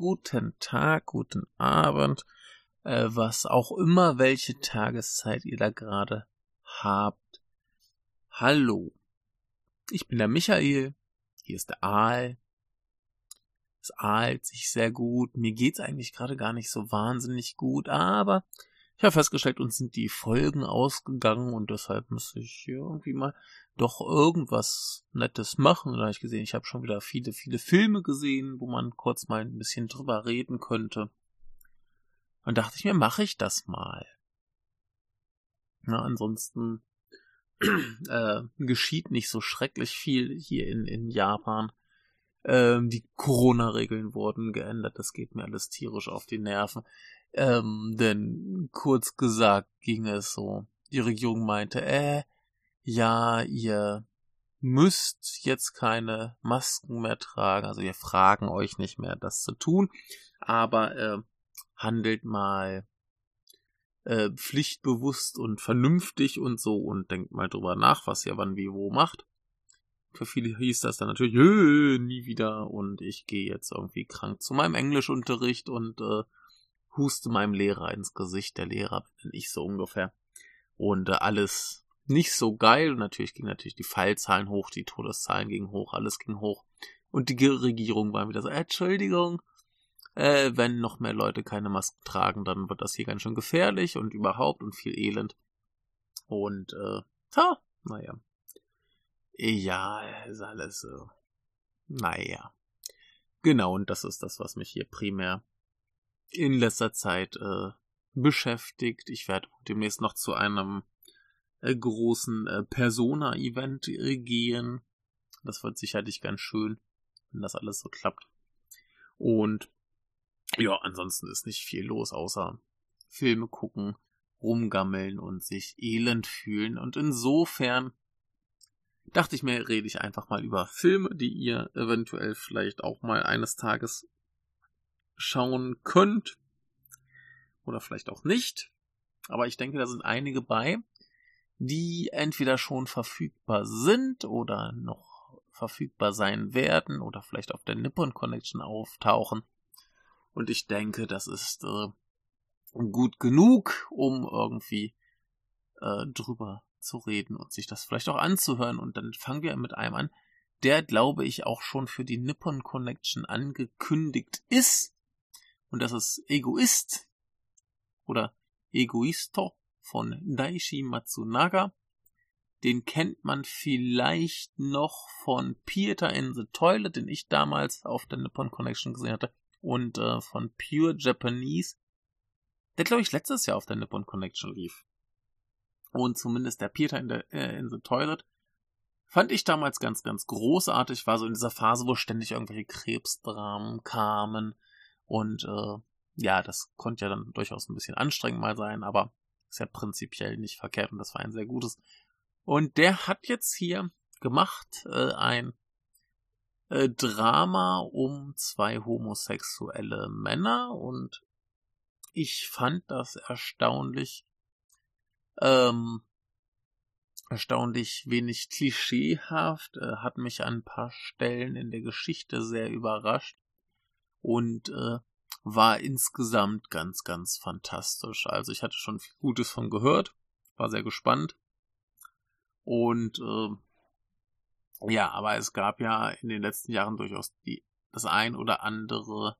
Guten Tag, guten Abend, äh, was auch immer, welche Tageszeit ihr da gerade habt. Hallo, ich bin der Michael, hier ist der Aal. Es ahlt sich sehr gut, mir geht's eigentlich gerade gar nicht so wahnsinnig gut, aber ich habe festgestellt, uns sind die Folgen ausgegangen und deshalb muss ich irgendwie mal doch irgendwas Nettes machen. Da habe ich gesehen, ich habe schon wieder viele, viele Filme gesehen, wo man kurz mal ein bisschen drüber reden könnte. Und dachte ich mir, mache ich das mal. Na, ansonsten äh, geschieht nicht so schrecklich viel hier in, in Japan. Ähm, die Corona-Regeln wurden geändert. Das geht mir alles tierisch auf die Nerven. Ähm, denn kurz gesagt ging es so. Die Regierung meinte, äh, ja, ihr müsst jetzt keine Masken mehr tragen, also wir fragen euch nicht mehr, das zu tun, aber äh, handelt mal äh, pflichtbewusst und vernünftig und so und denkt mal drüber nach, was ihr wann wie wo macht. Für viele hieß das dann natürlich, nie wieder und ich gehe jetzt irgendwie krank zu meinem Englischunterricht und äh, huste meinem Lehrer ins Gesicht. Der Lehrer bin ich so ungefähr. Und äh, alles nicht so geil. Und natürlich gingen natürlich die Fallzahlen hoch, die Todeszahlen gingen hoch, alles ging hoch. Und die Regierung war wieder so, Entschuldigung, äh, wenn noch mehr Leute keine Masken tragen, dann wird das hier ganz schön gefährlich und überhaupt und viel Elend. Und, äh, ha, naja. Ja, ist alles so. Naja. Genau, und das ist das, was mich hier primär in letzter Zeit äh, beschäftigt. Ich werde demnächst noch zu einem äh, großen äh, Persona-Event äh, gehen. Das wird sicherlich ganz schön, wenn das alles so klappt. Und ja, ansonsten ist nicht viel los, außer Filme gucken, rumgammeln und sich elend fühlen. Und insofern dachte ich mir, rede ich einfach mal über Filme, die ihr eventuell vielleicht auch mal eines Tages schauen könnt. Oder vielleicht auch nicht. Aber ich denke, da sind einige bei, die entweder schon verfügbar sind oder noch verfügbar sein werden oder vielleicht auf der Nippon Connection auftauchen. Und ich denke, das ist äh, gut genug, um irgendwie äh, drüber zu reden und sich das vielleicht auch anzuhören. Und dann fangen wir mit einem an, der, glaube ich, auch schon für die Nippon Connection angekündigt ist. Und das ist Egoist oder Egoisto von Daishi Matsunaga. Den kennt man vielleicht noch von Peter in the Toilet, den ich damals auf der Nippon Connection gesehen hatte. Und äh, von Pure Japanese, der glaube ich letztes Jahr auf der Nippon Connection lief. Und zumindest der Peter in, der, äh, in the Toilet fand ich damals ganz, ganz großartig. War so in dieser Phase, wo ständig irgendwelche Krebsdramen kamen und äh, ja, das konnte ja dann durchaus ein bisschen anstrengend mal sein, aber ist ja prinzipiell nicht verkehrt und das war ein sehr gutes. Und der hat jetzt hier gemacht äh, ein äh, Drama um zwei homosexuelle Männer und ich fand das erstaunlich ähm, erstaunlich wenig klischeehaft, äh, hat mich an ein paar Stellen in der Geschichte sehr überrascht und äh, war insgesamt ganz, ganz fantastisch. Also ich hatte schon viel Gutes von gehört, war sehr gespannt. Und äh, ja, aber es gab ja in den letzten Jahren durchaus die, das ein oder andere,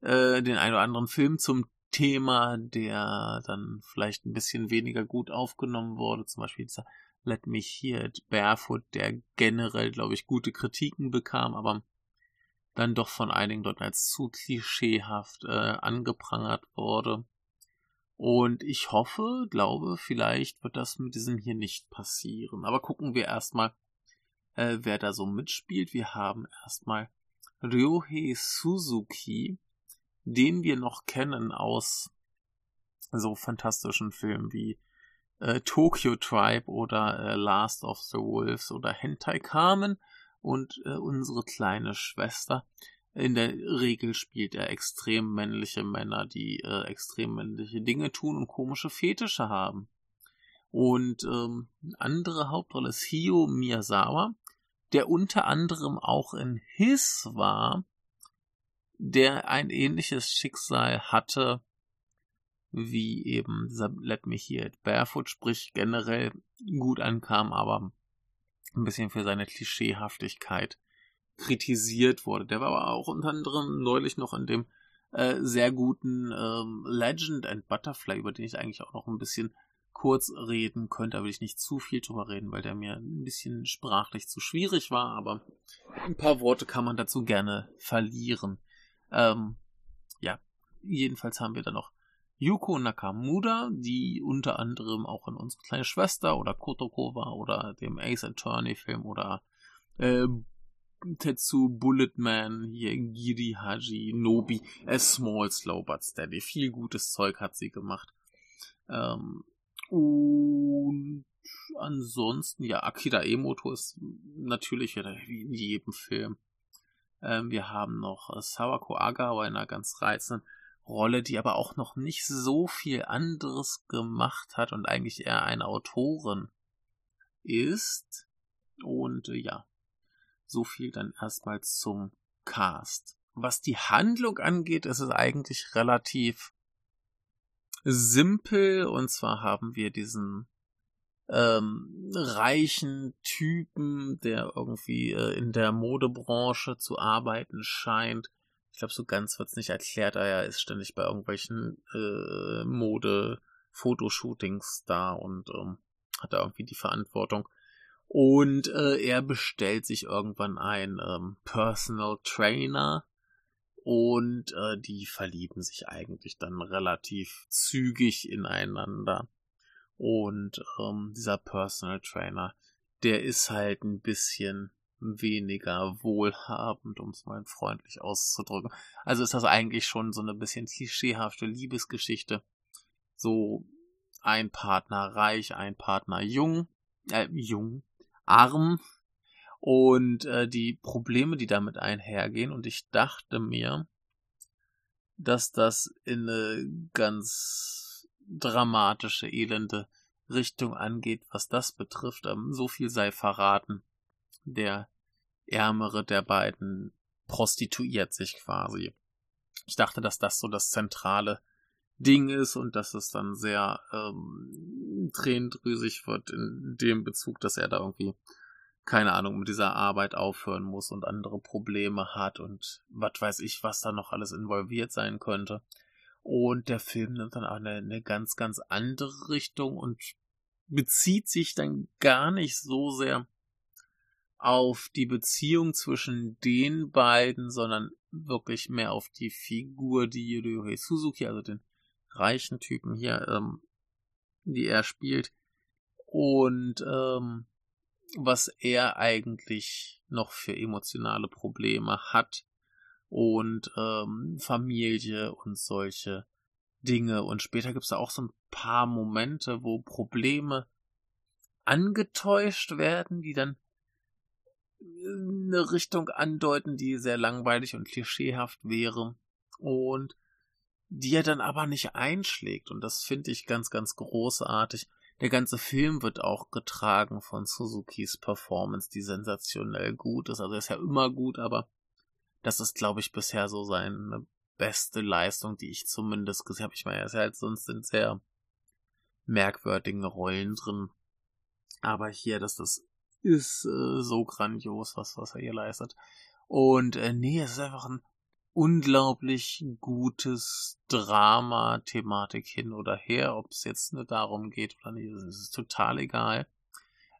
äh, den ein oder anderen Film zum Thema, der dann vielleicht ein bisschen weniger gut aufgenommen wurde. Zum Beispiel dieser Let Me Hear It Barefoot, der generell, glaube ich, gute Kritiken bekam, aber dann doch von einigen dort als zu klischeehaft äh, angeprangert wurde. Und ich hoffe, glaube, vielleicht wird das mit diesem hier nicht passieren. Aber gucken wir erstmal, äh, wer da so mitspielt. Wir haben erstmal Ryohei Suzuki, den wir noch kennen aus so fantastischen Filmen wie äh, Tokyo Tribe oder äh, Last of the Wolves oder Hentai Kamen und äh, unsere kleine Schwester. In der Regel spielt er extrem männliche Männer, die äh, extrem männliche Dinge tun und komische Fetische haben. Und ähm, andere Hauptrolle ist Hio Miyazawa, der unter anderem auch in His war, der ein ähnliches Schicksal hatte wie eben dieser Let Me Hear It Barefoot, sprich generell gut ankam, aber ein bisschen für seine Klischeehaftigkeit kritisiert wurde. Der war aber auch unter anderem neulich noch in dem äh, sehr guten ähm, Legend and Butterfly, über den ich eigentlich auch noch ein bisschen kurz reden könnte, da will ich nicht zu viel drüber reden, weil der mir ein bisschen sprachlich zu schwierig war, aber ein paar Worte kann man dazu gerne verlieren. Ähm, ja, jedenfalls haben wir da noch Yuko Nakamura, die unter anderem auch in unsere kleine Schwester oder Kotoko war oder dem Ace Attorney Film oder äh, Tetsu Bulletman, hier Giri Haji, Nobi, A Small Slow But Steady. Viel gutes Zeug hat sie gemacht. Ähm, und ansonsten, ja, Akira Emoto ist natürlich wieder wie in jedem Film. Ähm, wir haben noch Sawako Agawa in einer ganz reizenden Rolle, die aber auch noch nicht so viel anderes gemacht hat und eigentlich eher eine Autorin ist. Und äh, ja, so viel dann erstmal zum Cast. Was die Handlung angeht, ist es eigentlich relativ simpel. Und zwar haben wir diesen ähm, reichen Typen, der irgendwie äh, in der Modebranche zu arbeiten scheint. Ich glaube, so ganz wird's nicht erklärt, aber er ist ständig bei irgendwelchen äh, Mode-Fotoshootings da und ähm, hat da irgendwie die Verantwortung. Und äh, er bestellt sich irgendwann einen ähm, Personal Trainer und äh, die verlieben sich eigentlich dann relativ zügig ineinander. Und ähm, dieser Personal Trainer, der ist halt ein bisschen weniger wohlhabend, um es mal freundlich auszudrücken. Also ist das eigentlich schon so eine bisschen klischeehafte Liebesgeschichte. So ein Partner reich, ein Partner jung, äh, jung, arm und äh, die Probleme, die damit einhergehen. Und ich dachte mir, dass das in eine ganz dramatische, elende Richtung angeht, was das betrifft. Ähm, so viel sei verraten. Der ärmere der beiden prostituiert sich quasi. Ich dachte, dass das so das zentrale Ding ist und dass es dann sehr ähm, tränendrüsig wird in dem Bezug, dass er da irgendwie, keine Ahnung, mit dieser Arbeit aufhören muss und andere Probleme hat und was weiß ich, was da noch alles involviert sein könnte. Und der Film nimmt dann auch eine, eine ganz, ganz andere Richtung und bezieht sich dann gar nicht so sehr auf die Beziehung zwischen den beiden, sondern wirklich mehr auf die Figur, die Ryohei Suzuki, also den reichen Typen hier, ähm, die er spielt. Und ähm, was er eigentlich noch für emotionale Probleme hat und ähm, Familie und solche Dinge. Und später gibt es da auch so ein paar Momente, wo Probleme angetäuscht werden, die dann eine Richtung andeuten, die sehr langweilig und klischeehaft wäre. Und die er dann aber nicht einschlägt. Und das finde ich ganz, ganz großartig. Der ganze Film wird auch getragen von Suzukis Performance, die sensationell gut ist. Also er ist ja immer gut, aber das ist, glaube ich, bisher so seine beste Leistung, die ich zumindest gesehen habe. Ich meine, er ist halt sonst in sehr merkwürdigen Rollen drin. Aber hier, dass das ist äh, so grandios, was, was er hier leistet. Und äh, nee, es ist einfach ein unglaublich gutes Drama, Thematik hin oder her, ob es jetzt nur darum geht oder nicht, das ist total egal.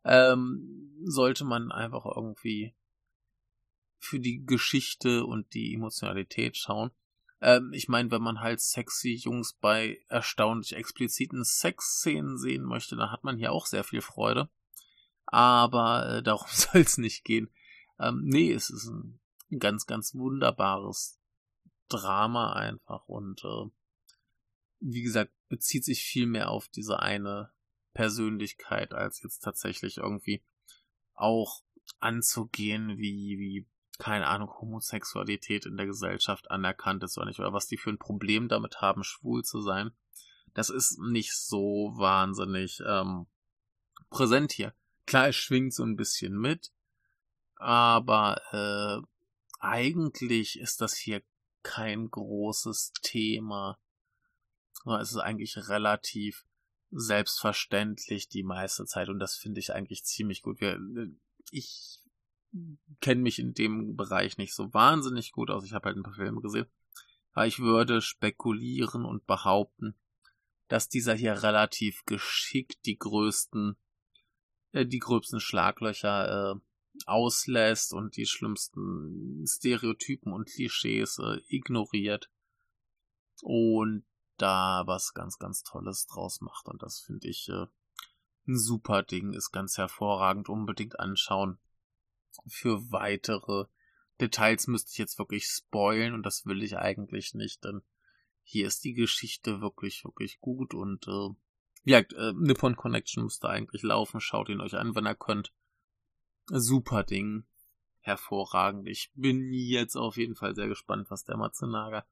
Ähm, sollte man einfach irgendwie für die Geschichte und die Emotionalität schauen. Ähm, ich meine, wenn man halt sexy Jungs bei erstaunlich expliziten Sexszenen sehen möchte, dann hat man hier auch sehr viel Freude aber äh, darum soll es nicht gehen. Ähm, nee, es ist ein ganz, ganz wunderbares Drama einfach und äh, wie gesagt, bezieht sich viel mehr auf diese eine Persönlichkeit, als jetzt tatsächlich irgendwie auch anzugehen, wie, wie, keine Ahnung, Homosexualität in der Gesellschaft anerkannt ist oder nicht, oder was die für ein Problem damit haben, schwul zu sein. Das ist nicht so wahnsinnig ähm, präsent hier. Klar, es schwingt so ein bisschen mit, aber äh, eigentlich ist das hier kein großes Thema. Es ist eigentlich relativ selbstverständlich die meiste Zeit und das finde ich eigentlich ziemlich gut. ich kenne mich in dem Bereich nicht so wahnsinnig gut aus. Ich habe halt ein paar Filme gesehen. Aber ich würde spekulieren und behaupten, dass dieser hier relativ geschickt die größten, äh, die gröbsten Schlaglöcher äh, auslässt und die schlimmsten Stereotypen und Klischees äh, ignoriert und da was ganz, ganz Tolles draus macht. Und das finde ich äh, ein super Ding, ist ganz hervorragend, unbedingt anschauen. Für weitere Details müsste ich jetzt wirklich spoilen und das will ich eigentlich nicht, denn hier ist die Geschichte wirklich, wirklich gut und äh, ja, äh, Nippon Connection müsste eigentlich laufen. Schaut ihn euch an, wenn ihr könnt. Super Ding. Hervorragend. Ich bin jetzt auf jeden Fall sehr gespannt, was der Matsunaga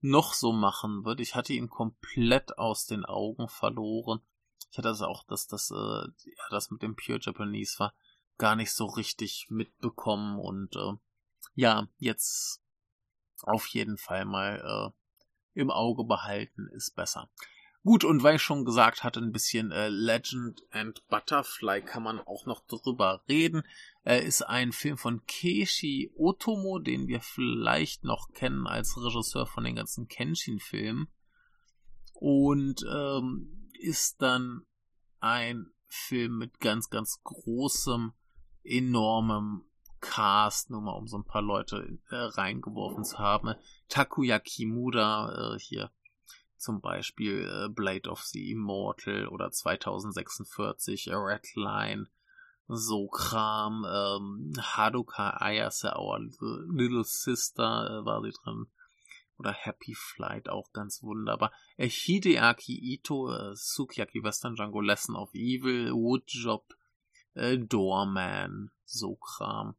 noch so machen wird. Ich hatte ihn komplett aus den Augen verloren. Ich hatte also auch, dass das, äh, ja, das mit dem Pure Japanese war, gar nicht so richtig mitbekommen und äh, ja, jetzt auf jeden Fall mal äh, im Auge behalten ist besser. Gut, und weil ich schon gesagt hatte, ein bisschen äh, Legend and Butterfly kann man auch noch drüber reden. Äh, ist ein Film von Keishi Otomo, den wir vielleicht noch kennen als Regisseur von den ganzen Kenshin-Filmen. Und ähm, ist dann ein Film mit ganz, ganz großem, enormem Cast, nur mal um so ein paar Leute äh, reingeworfen zu haben. Takuya Kimura, äh, hier zum Beispiel äh, Blade of the Immortal oder 2046 A Red Line, so Kram, ähm, Haruka Ayase, Our Little Sister äh, war sie drin. Oder Happy Flight, auch ganz wunderbar. Äh, Hideaki Ito, äh, Sukiyaki Western Django Lesson of Evil, Woodjob, äh, Doorman, so Kram.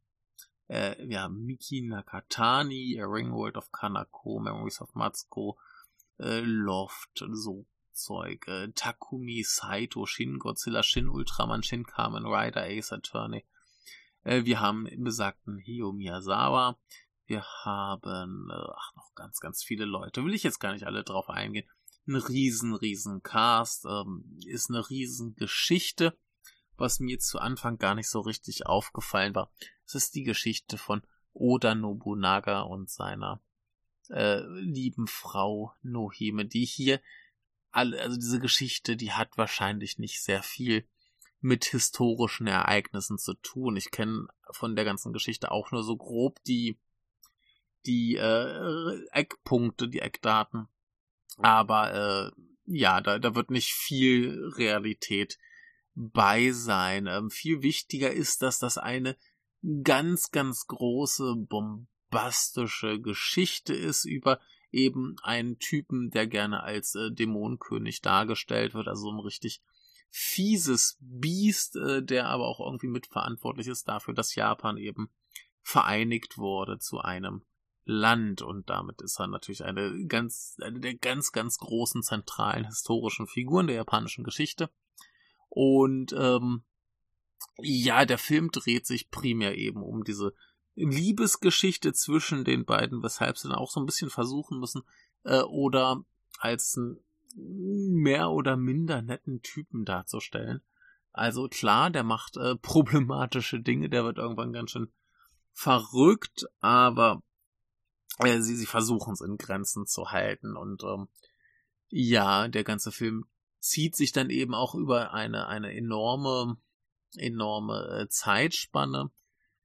Äh, ja, Miki Nakatani, A Ringworld of Kanako, Memories of Matsuko, äh, Loft, so Zeug, äh, Takumi Saito, Shin Godzilla, Shin Ultraman, Shin Kamen Rider, Ace Attorney. Äh, wir haben besagten Hio Miyazawa. Wir haben, äh, ach, noch ganz, ganz viele Leute. Will ich jetzt gar nicht alle drauf eingehen. Ein riesen, riesen Cast, ähm, ist eine riesen Geschichte. Was mir zu Anfang gar nicht so richtig aufgefallen war, es ist die Geschichte von Oda Nobunaga und seiner äh, lieben Frau Nohime, die hier alle, also diese Geschichte, die hat wahrscheinlich nicht sehr viel mit historischen Ereignissen zu tun. Ich kenne von der ganzen Geschichte auch nur so grob die die äh, Eckpunkte, die Eckdaten. Aber äh, ja, da, da wird nicht viel Realität bei sein. Ähm, viel wichtiger ist, dass das eine ganz, ganz große Bombe bombastische Geschichte ist über eben einen Typen, der gerne als äh, Dämonenkönig dargestellt wird, also ein richtig fieses Biest, äh, der aber auch irgendwie mitverantwortlich ist dafür, dass Japan eben vereinigt wurde zu einem Land und damit ist er natürlich eine ganz, eine der ganz, ganz großen zentralen historischen Figuren der japanischen Geschichte. Und ähm, ja, der Film dreht sich primär eben um diese Liebesgeschichte zwischen den beiden, weshalb sie dann auch so ein bisschen versuchen müssen, äh, oder als einen mehr oder minder netten Typen darzustellen. Also klar, der macht äh, problematische Dinge, der wird irgendwann ganz schön verrückt, aber äh, sie, sie versuchen es in Grenzen zu halten und ähm, ja, der ganze Film zieht sich dann eben auch über eine, eine enorme, enorme äh, Zeitspanne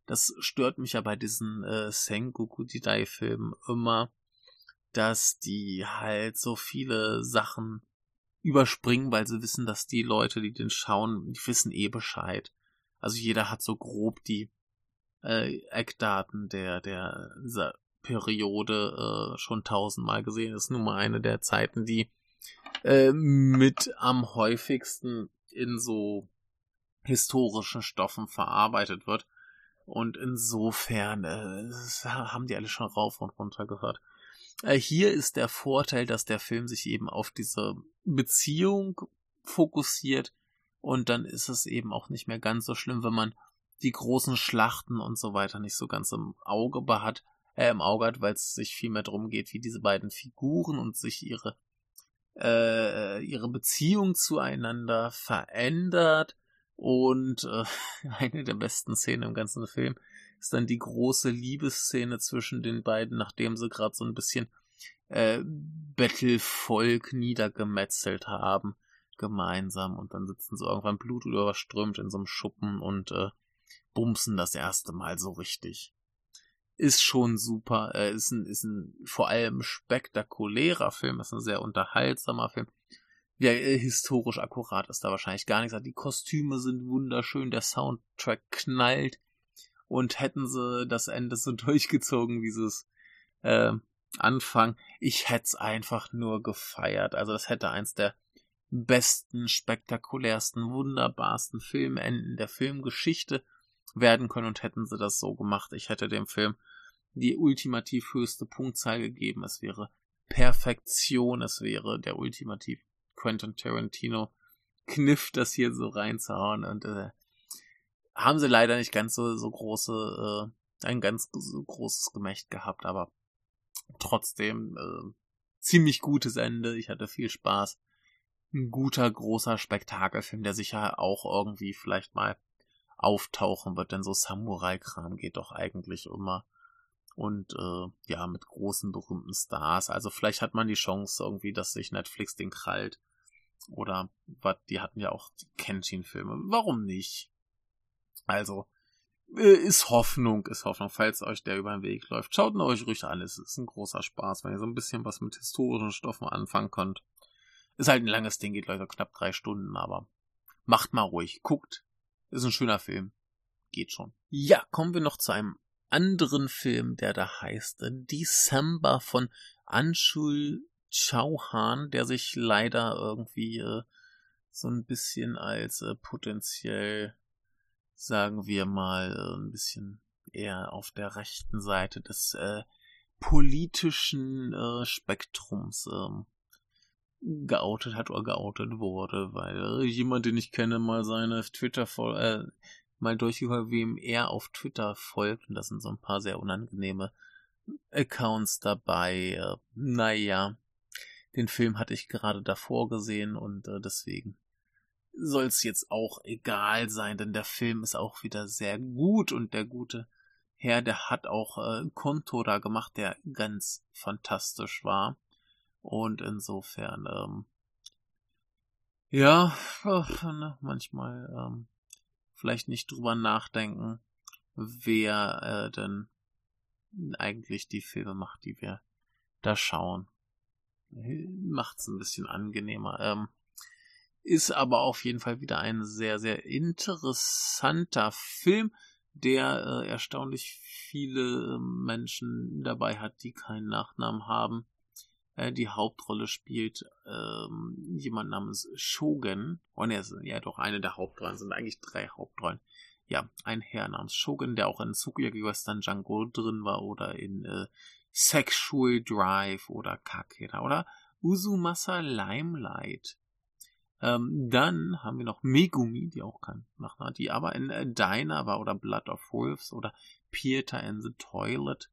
das stört mich ja bei diesen äh, Sengoku Jidai-Filmen immer, dass die halt so viele Sachen überspringen, weil sie wissen, dass die Leute, die den schauen, die wissen eh Bescheid. Also jeder hat so grob die äh, Eckdaten der, der dieser Periode äh, schon tausendmal gesehen. Das ist nun mal eine der Zeiten, die äh, mit am häufigsten in so historischen Stoffen verarbeitet wird. Und insofern äh, haben die alle schon rauf und runter gehört. Äh, hier ist der Vorteil, dass der Film sich eben auf diese Beziehung fokussiert und dann ist es eben auch nicht mehr ganz so schlimm, wenn man die großen Schlachten und so weiter nicht so ganz im Auge behat. äh, im Auge hat, weil es sich viel mehr darum geht, wie diese beiden Figuren und sich ihre äh, ihre Beziehung zueinander verändert. Und äh, eine der besten Szenen im ganzen Film ist dann die große Liebesszene zwischen den beiden, nachdem sie gerade so ein bisschen äh, Bettelvolk niedergemetzelt haben gemeinsam und dann sitzen sie irgendwann blutüberströmt in so einem Schuppen und äh, bumsen das erste Mal so richtig. Ist schon super, äh, ist ein, ist ein vor allem spektakulärer Film, ist ein sehr unterhaltsamer Film. Ja, äh, historisch akkurat ist da wahrscheinlich gar nichts. Die Kostüme sind wunderschön, der Soundtrack knallt und hätten sie das Ende so durchgezogen, wie sie es äh, anfangen, ich hätte es einfach nur gefeiert. Also das hätte eins der besten, spektakulärsten, wunderbarsten Filmenden der Filmgeschichte werden können und hätten sie das so gemacht. Ich hätte dem Film die ultimativ höchste Punktzahl gegeben. Es wäre Perfektion, es wäre der ultimativ Quentin Tarantino Kniff, das hier so reinzuhauen und äh, haben sie leider nicht ganz so, so große, äh, ein ganz so großes Gemächt gehabt, aber trotzdem äh, ziemlich gutes Ende. Ich hatte viel Spaß ein guter, großer Spektakelfilm, der sicher auch irgendwie vielleicht mal auftauchen wird, denn so Samurai-Kram geht doch eigentlich immer. Und äh, ja, mit großen, berühmten Stars. Also vielleicht hat man die Chance irgendwie, dass sich Netflix den krallt. Oder was, die hatten ja auch die Kenshin-Filme. Warum nicht? Also, äh, ist Hoffnung, ist Hoffnung, falls euch der über den Weg läuft. Schaut ihn euch ruhig an, es ist ein großer Spaß, wenn ihr so ein bisschen was mit historischen Stoffen anfangen könnt. Ist halt ein langes Ding, geht leider knapp drei Stunden, aber macht mal ruhig, guckt. Ist ein schöner Film. Geht schon. Ja, kommen wir noch zu einem anderen Film, der da heißt December von Anshul Chauhan, der sich leider irgendwie äh, so ein bisschen als äh, potenziell, sagen wir mal, äh, ein bisschen eher auf der rechten Seite des äh, politischen äh, Spektrums ähm, geoutet hat oder geoutet wurde, weil jemand, den ich kenne, mal seine Twitter voll, äh, mal durchgeguckt, wem er auf Twitter folgt, und das sind so ein paar sehr unangenehme Accounts dabei. Äh, naja, den Film hatte ich gerade davor gesehen und äh, deswegen soll es jetzt auch egal sein, denn der Film ist auch wieder sehr gut und der gute Herr, der hat auch äh, Konto da gemacht, der ganz fantastisch war. Und insofern, ähm, ja, ne, manchmal ähm, vielleicht nicht drüber nachdenken, wer äh, denn eigentlich die Filme macht, die wir da schauen. Macht's ein bisschen angenehmer. Ähm, ist aber auf jeden Fall wieder ein sehr, sehr interessanter Film, der äh, erstaunlich viele Menschen dabei hat, die keinen Nachnamen haben. Äh, die Hauptrolle spielt ähm, jemand namens Shogun. Oh ne, ja doch eine der Hauptrollen, sind eigentlich drei Hauptrollen. Ja, ein Herr namens Shogun, der auch in Tsukiyaki Western Django drin war oder in äh, Sexual Drive oder Kakera oder Uzumasa Limelight. Ähm, dann haben wir noch Megumi, die auch kann, die aber in äh, Diner war oder Blood of Wolves oder Peter in the Toilet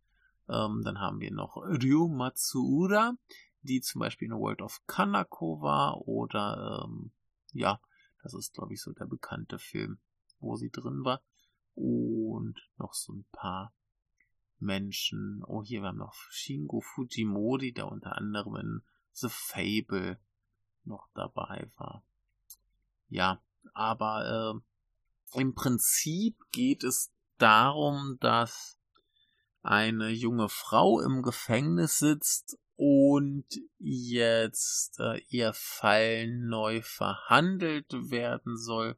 ähm, dann haben wir noch Ryo Matsuura, die zum Beispiel in World of Kanako war oder ähm, ja, das ist glaube ich so der bekannte Film, wo sie drin war. Und noch so ein paar Menschen. Oh, hier wir haben noch Shingo Fujimori, der unter anderem in The Fable noch dabei war. Ja, aber äh, im Prinzip geht es darum, dass eine junge Frau im Gefängnis sitzt und jetzt äh, ihr Fall neu verhandelt werden soll,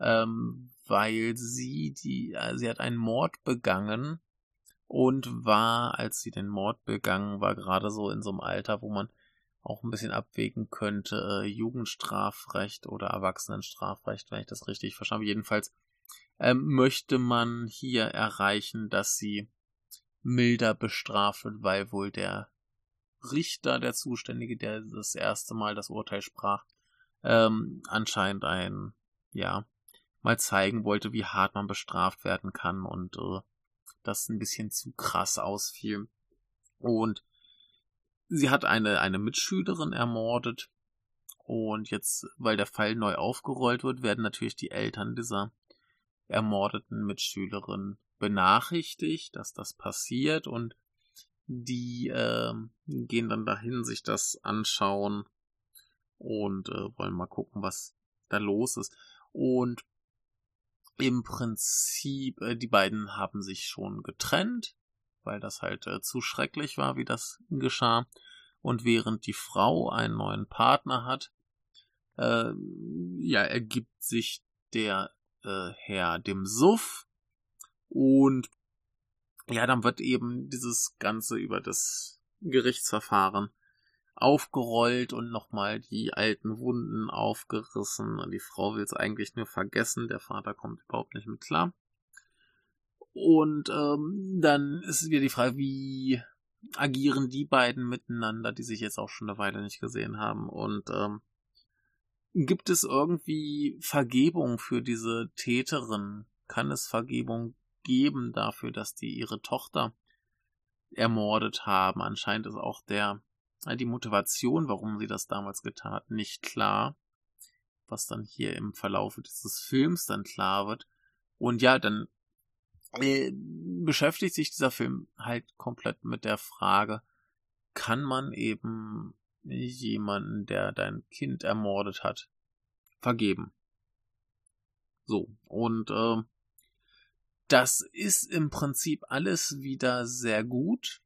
ähm, weil sie die, äh, sie hat einen Mord begangen und war, als sie den Mord begangen war, gerade so in so einem Alter, wo man auch ein bisschen abwägen könnte, äh, Jugendstrafrecht oder Erwachsenenstrafrecht, wenn ich das richtig verstanden habe. Jedenfalls ähm, möchte man hier erreichen, dass sie milder bestraft wird, weil wohl der Richter, der Zuständige, der das erste Mal das Urteil sprach, ähm, anscheinend ein, ja, mal zeigen wollte, wie hart man bestraft werden kann und äh, das ein bisschen zu krass ausfiel. Und sie hat eine, eine Mitschülerin ermordet. Und jetzt, weil der Fall neu aufgerollt wird, werden natürlich die Eltern dieser ermordeten Mitschülerin benachrichtigt, dass das passiert und die äh, gehen dann dahin, sich das anschauen und äh, wollen mal gucken, was da los ist. Und im Prinzip, äh, die beiden haben sich schon getrennt, weil das halt äh, zu schrecklich war, wie das geschah. Und während die Frau einen neuen Partner hat, äh, ja, ergibt sich der äh, Herr dem Suff und ja, dann wird eben dieses Ganze über das Gerichtsverfahren aufgerollt und nochmal die alten Wunden aufgerissen. Die Frau will es eigentlich nur vergessen, der Vater kommt überhaupt nicht mit klar. Und ähm, dann ist wieder die Frage, wie agieren die beiden miteinander, die sich jetzt auch schon eine Weile nicht gesehen haben. Und ähm, gibt es irgendwie Vergebung für diese Täterin? Kann es Vergebung geben dafür, dass die ihre Tochter ermordet haben? Anscheinend ist auch der die Motivation, warum sie das damals getan nicht klar, was dann hier im Verlauf dieses Films dann klar wird. Und ja, dann äh, beschäftigt sich dieser Film halt komplett mit der Frage, kann man eben jemanden, der dein Kind ermordet hat, vergeben? So, und äh, das ist im Prinzip alles wieder sehr gut.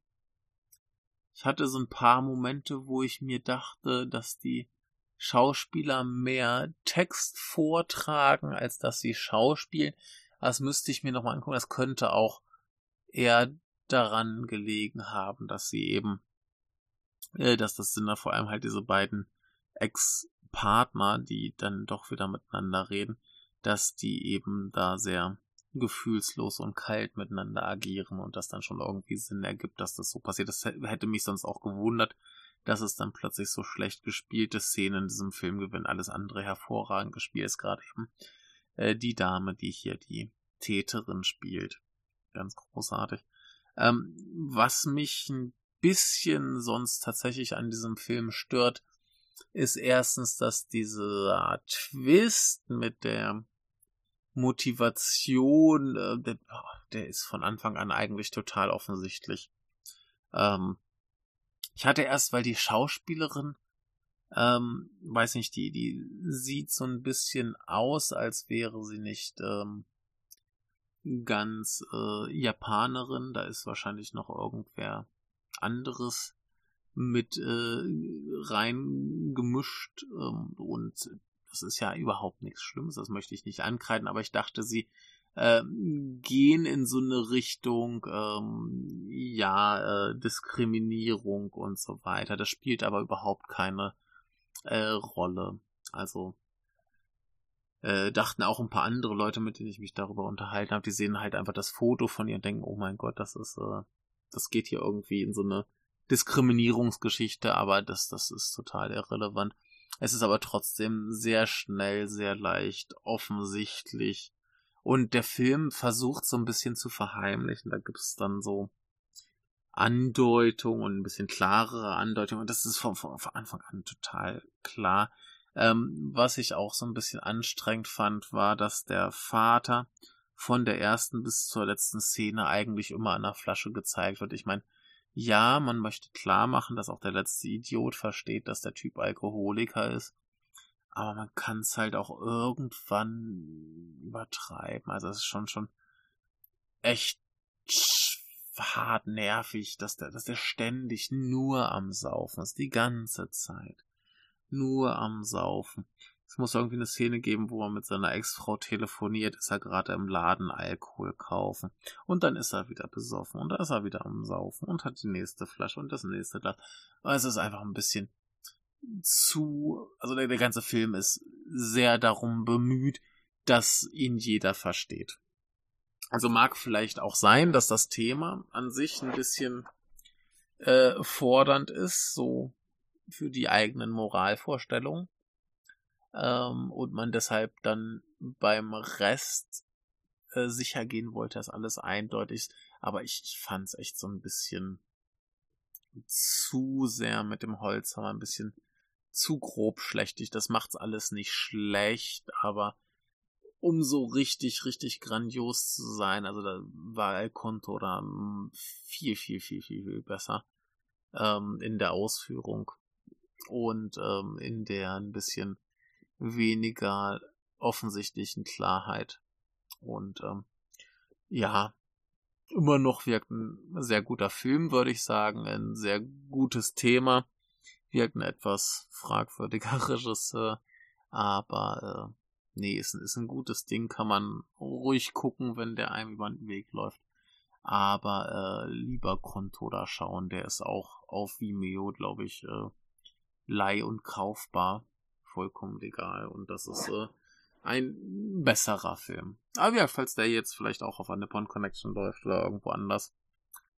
Ich hatte so ein paar Momente, wo ich mir dachte, dass die Schauspieler mehr Text vortragen, als dass sie schauspielen. Das müsste ich mir nochmal angucken. Das könnte auch eher daran gelegen haben, dass sie eben, äh, dass das sind da vor allem halt diese beiden Ex-Partner, die dann doch wieder miteinander reden, dass die eben da sehr gefühlslos und kalt miteinander agieren und das dann schon irgendwie Sinn ergibt, dass das so passiert. Das hätte mich sonst auch gewundert, dass es dann plötzlich so schlecht gespielte Szenen in diesem Film wenn alles andere hervorragend gespielt ist, gerade eben äh, die Dame, die hier die Täterin spielt. Ganz großartig. Ähm, was mich ein bisschen sonst tatsächlich an diesem Film stört, ist erstens, dass dieser Twist mit der Motivation, äh, der, der, ist von Anfang an eigentlich total offensichtlich. Ähm, ich hatte erst, weil die Schauspielerin, ähm, weiß nicht, die, die sieht so ein bisschen aus, als wäre sie nicht ähm, ganz äh, Japanerin. Da ist wahrscheinlich noch irgendwer anderes mit äh, reingemischt ähm, und das ist ja überhaupt nichts Schlimmes, das möchte ich nicht ankreiden, aber ich dachte, sie äh, gehen in so eine Richtung, ähm, ja, äh, Diskriminierung und so weiter. Das spielt aber überhaupt keine äh, Rolle. Also äh, dachten auch ein paar andere Leute, mit denen ich mich darüber unterhalten habe, die sehen halt einfach das Foto von ihr und denken, oh mein Gott, das ist, äh, das geht hier irgendwie in so eine Diskriminierungsgeschichte, aber das, das ist total irrelevant. Es ist aber trotzdem sehr schnell, sehr leicht, offensichtlich. Und der Film versucht so ein bisschen zu verheimlichen. Da gibt es dann so Andeutungen und ein bisschen klarere Andeutungen. Und das ist von, von, von Anfang an total klar. Ähm, was ich auch so ein bisschen anstrengend fand, war, dass der Vater von der ersten bis zur letzten Szene eigentlich immer an der Flasche gezeigt wird. Ich meine, ja, man möchte klar machen, dass auch der letzte Idiot versteht, dass der Typ Alkoholiker ist. Aber man kann es halt auch irgendwann übertreiben. Also es ist schon schon echt hart nervig, dass der, dass der ständig nur am Saufen ist, die ganze Zeit. Nur am Saufen. Es muss irgendwie eine Szene geben, wo er mit seiner Ex-Frau telefoniert, ist er gerade im Laden Alkohol kaufen. Und dann ist er wieder besoffen und da ist er wieder am Saufen und hat die nächste Flasche und das nächste Glas. Es ist einfach ein bisschen zu, also der, der ganze Film ist sehr darum bemüht, dass ihn jeder versteht. Also mag vielleicht auch sein, dass das Thema an sich ein bisschen äh, fordernd ist, so für die eigenen Moralvorstellungen ähm, und man deshalb dann beim Rest äh, sicher gehen wollte, dass alles eindeutig ist. Aber ich, ich fand es echt so ein bisschen zu sehr mit dem Holzhammer, ein bisschen zu grob schlechtig. Das macht's alles nicht schlecht, aber um so richtig, richtig grandios zu sein, also da war El Conto viel, viel, viel, viel, viel besser ähm, in der Ausführung und ähm, in der ein bisschen weniger offensichtlichen Klarheit. Und ähm, ja, immer noch wirkt ein sehr guter Film, würde ich sagen, ein sehr gutes Thema, wirkt ein etwas fragwürdiger Regisseur, aber äh, nee, ist, ist ein gutes Ding, kann man ruhig gucken, wenn der einem über den Weg läuft. Aber äh, lieber Konto da schauen, der ist auch auf Vimeo, glaube ich, äh, leih- und kaufbar. Vollkommen egal. Und das ist äh, ein besserer Film. Aber ja, falls der jetzt vielleicht auch auf eine Nippon Connection läuft oder irgendwo anders,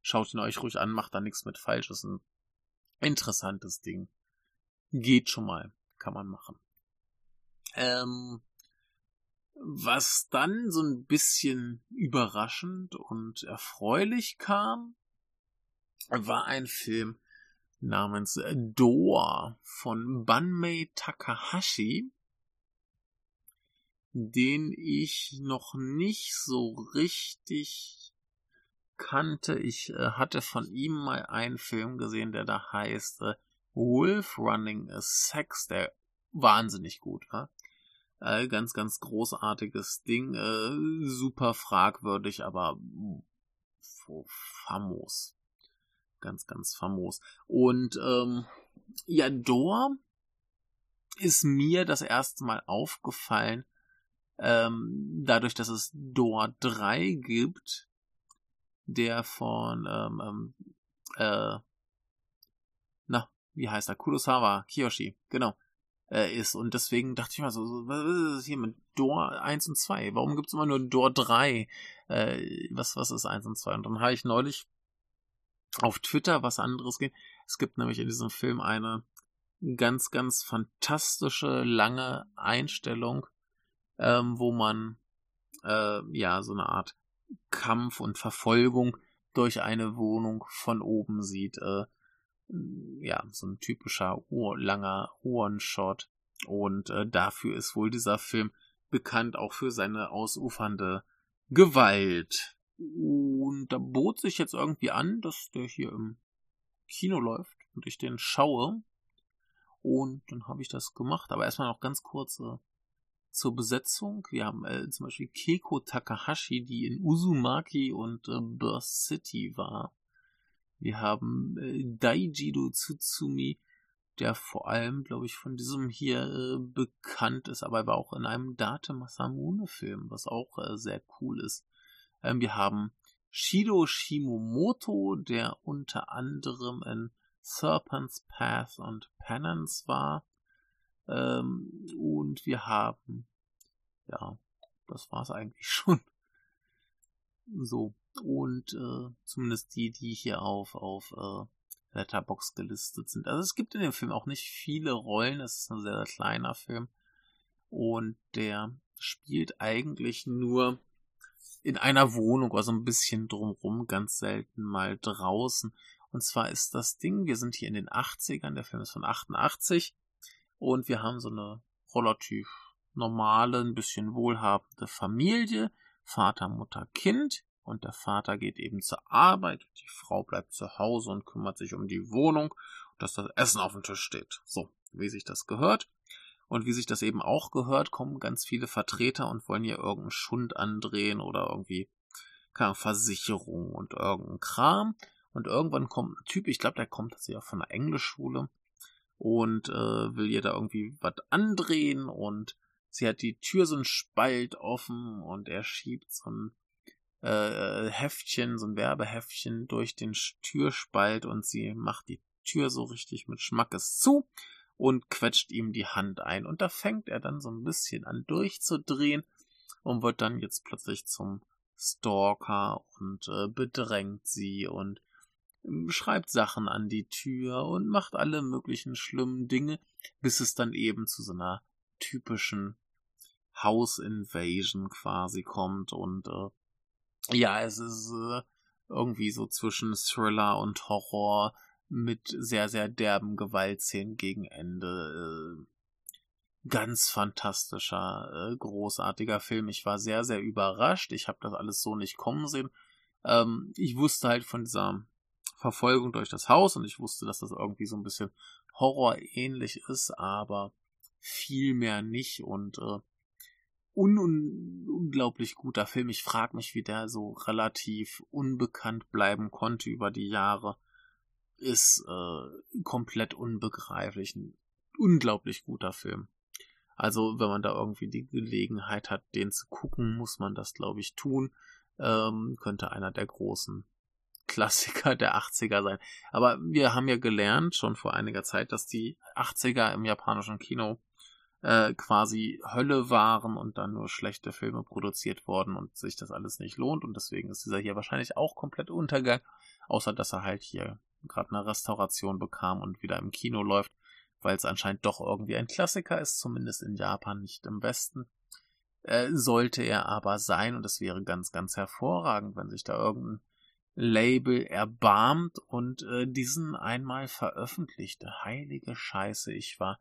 schaut ihn euch ruhig an, macht da nichts mit falsch. Ist ein interessantes Ding. Geht schon mal, kann man machen. Ähm, was dann so ein bisschen überraschend und erfreulich kam, war ein Film namens Doa von Banmei Takahashi, den ich noch nicht so richtig kannte. Ich äh, hatte von ihm mal einen Film gesehen, der da heißt äh, Wolf Running a Sex, der wahnsinnig gut war. Äh, ganz, ganz großartiges Ding. Äh, super fragwürdig, aber oh, famos. Ganz, ganz famos. Und ähm, ja, Dor ist mir das erste Mal aufgefallen, ähm, dadurch, dass es Dor 3 gibt, der von ähm, ähm, äh, na, wie heißt er? Kurosawa Kiyoshi, genau äh, ist. Und deswegen dachte ich mal so, was ist hier mit Door 1 und 2? Warum gibt's immer nur Door 3? Äh, was, was ist 1 und 2? Und dann habe ich neulich auf Twitter was anderes gesehen. Es gibt nämlich in diesem Film eine ganz, ganz fantastische, lange Einstellung, ähm, wo man äh, ja so eine Art Kampf und Verfolgung durch eine Wohnung von oben sieht. Äh, ja, so ein typischer langer One-Shot. Und äh, dafür ist wohl dieser Film bekannt, auch für seine ausufernde Gewalt. Und da bot sich jetzt irgendwie an, dass der hier im Kino läuft und ich den schaue. Und dann habe ich das gemacht. Aber erstmal noch ganz kurz äh, zur Besetzung. Wir haben äh, zum Beispiel Keiko Takahashi, die in Uzumaki und äh, Burst City war. Wir haben äh, Daijido Tsutsumi, der vor allem, glaube ich, von diesem hier äh, bekannt ist, aber er war auch in einem Date Masamune Film, was auch äh, sehr cool ist. Ähm, wir haben Shido Shimomoto, der unter anderem in Serpent's Path und Penance war. Ähm, und wir haben, ja, das war's eigentlich schon. So. Und äh, zumindest die, die hier auf, auf äh, Letterbox gelistet sind. Also es gibt in dem Film auch nicht viele Rollen, es ist ein sehr, sehr kleiner Film. Und der spielt eigentlich nur in einer Wohnung, also ein bisschen drumrum, ganz selten mal draußen. Und zwar ist das Ding, wir sind hier in den 80ern, der Film ist von 88 und wir haben so eine relativ normale, ein bisschen wohlhabende Familie, Vater, Mutter, Kind und der Vater geht eben zur Arbeit, die Frau bleibt zu Hause und kümmert sich um die Wohnung, dass das Essen auf dem Tisch steht. So, wie sich das gehört. Und wie sich das eben auch gehört, kommen ganz viele Vertreter und wollen hier irgendeinen Schund andrehen oder irgendwie keine Versicherung und irgendein Kram. Und irgendwann kommt ein Typ, ich glaube, der kommt auch von der Englischschule und äh, will ihr da irgendwie was andrehen und sie hat die Tür so ein Spalt offen und er schiebt so ein äh, Heftchen, so ein Werbeheftchen durch den Türspalt und sie macht die Tür so richtig mit Schmackes zu und quetscht ihm die Hand ein. Und da fängt er dann so ein bisschen an durchzudrehen und wird dann jetzt plötzlich zum Stalker und äh, bedrängt sie und ähm, schreibt Sachen an die Tür und macht alle möglichen schlimmen Dinge, bis es dann eben zu so einer typischen House Invasion quasi kommt und äh, ja, es ist äh, irgendwie so zwischen Thriller und Horror mit sehr, sehr derben Gewaltszenen gegen Ende. Äh, ganz fantastischer, äh, großartiger Film. Ich war sehr, sehr überrascht. Ich habe das alles so nicht kommen sehen. Ähm, ich wusste halt von dieser Verfolgung durch das Haus und ich wusste, dass das irgendwie so ein bisschen horrorähnlich ist, aber viel mehr nicht und äh, un, un unglaublich guter Film. Ich frage mich, wie der so relativ unbekannt bleiben konnte über die Jahre. Ist äh, komplett unbegreiflich. Ein unglaublich guter Film. Also, wenn man da irgendwie die Gelegenheit hat, den zu gucken, muss man das, glaube ich, tun. Ähm, könnte einer der großen Klassiker der 80er sein. Aber wir haben ja gelernt, schon vor einiger Zeit, dass die 80er im japanischen Kino äh, quasi Hölle waren und dann nur schlechte Filme produziert worden und sich das alles nicht lohnt. Und deswegen ist dieser hier wahrscheinlich auch komplett untergegangen. Außer dass er halt hier gerade eine Restauration bekam und wieder im Kino läuft, weil es anscheinend doch irgendwie ein Klassiker ist, zumindest in Japan, nicht im Westen. Äh, sollte er aber sein und es wäre ganz, ganz hervorragend, wenn sich da irgendein Label erbarmt und äh, diesen einmal veröffentlichte. Heilige Scheiße, ich war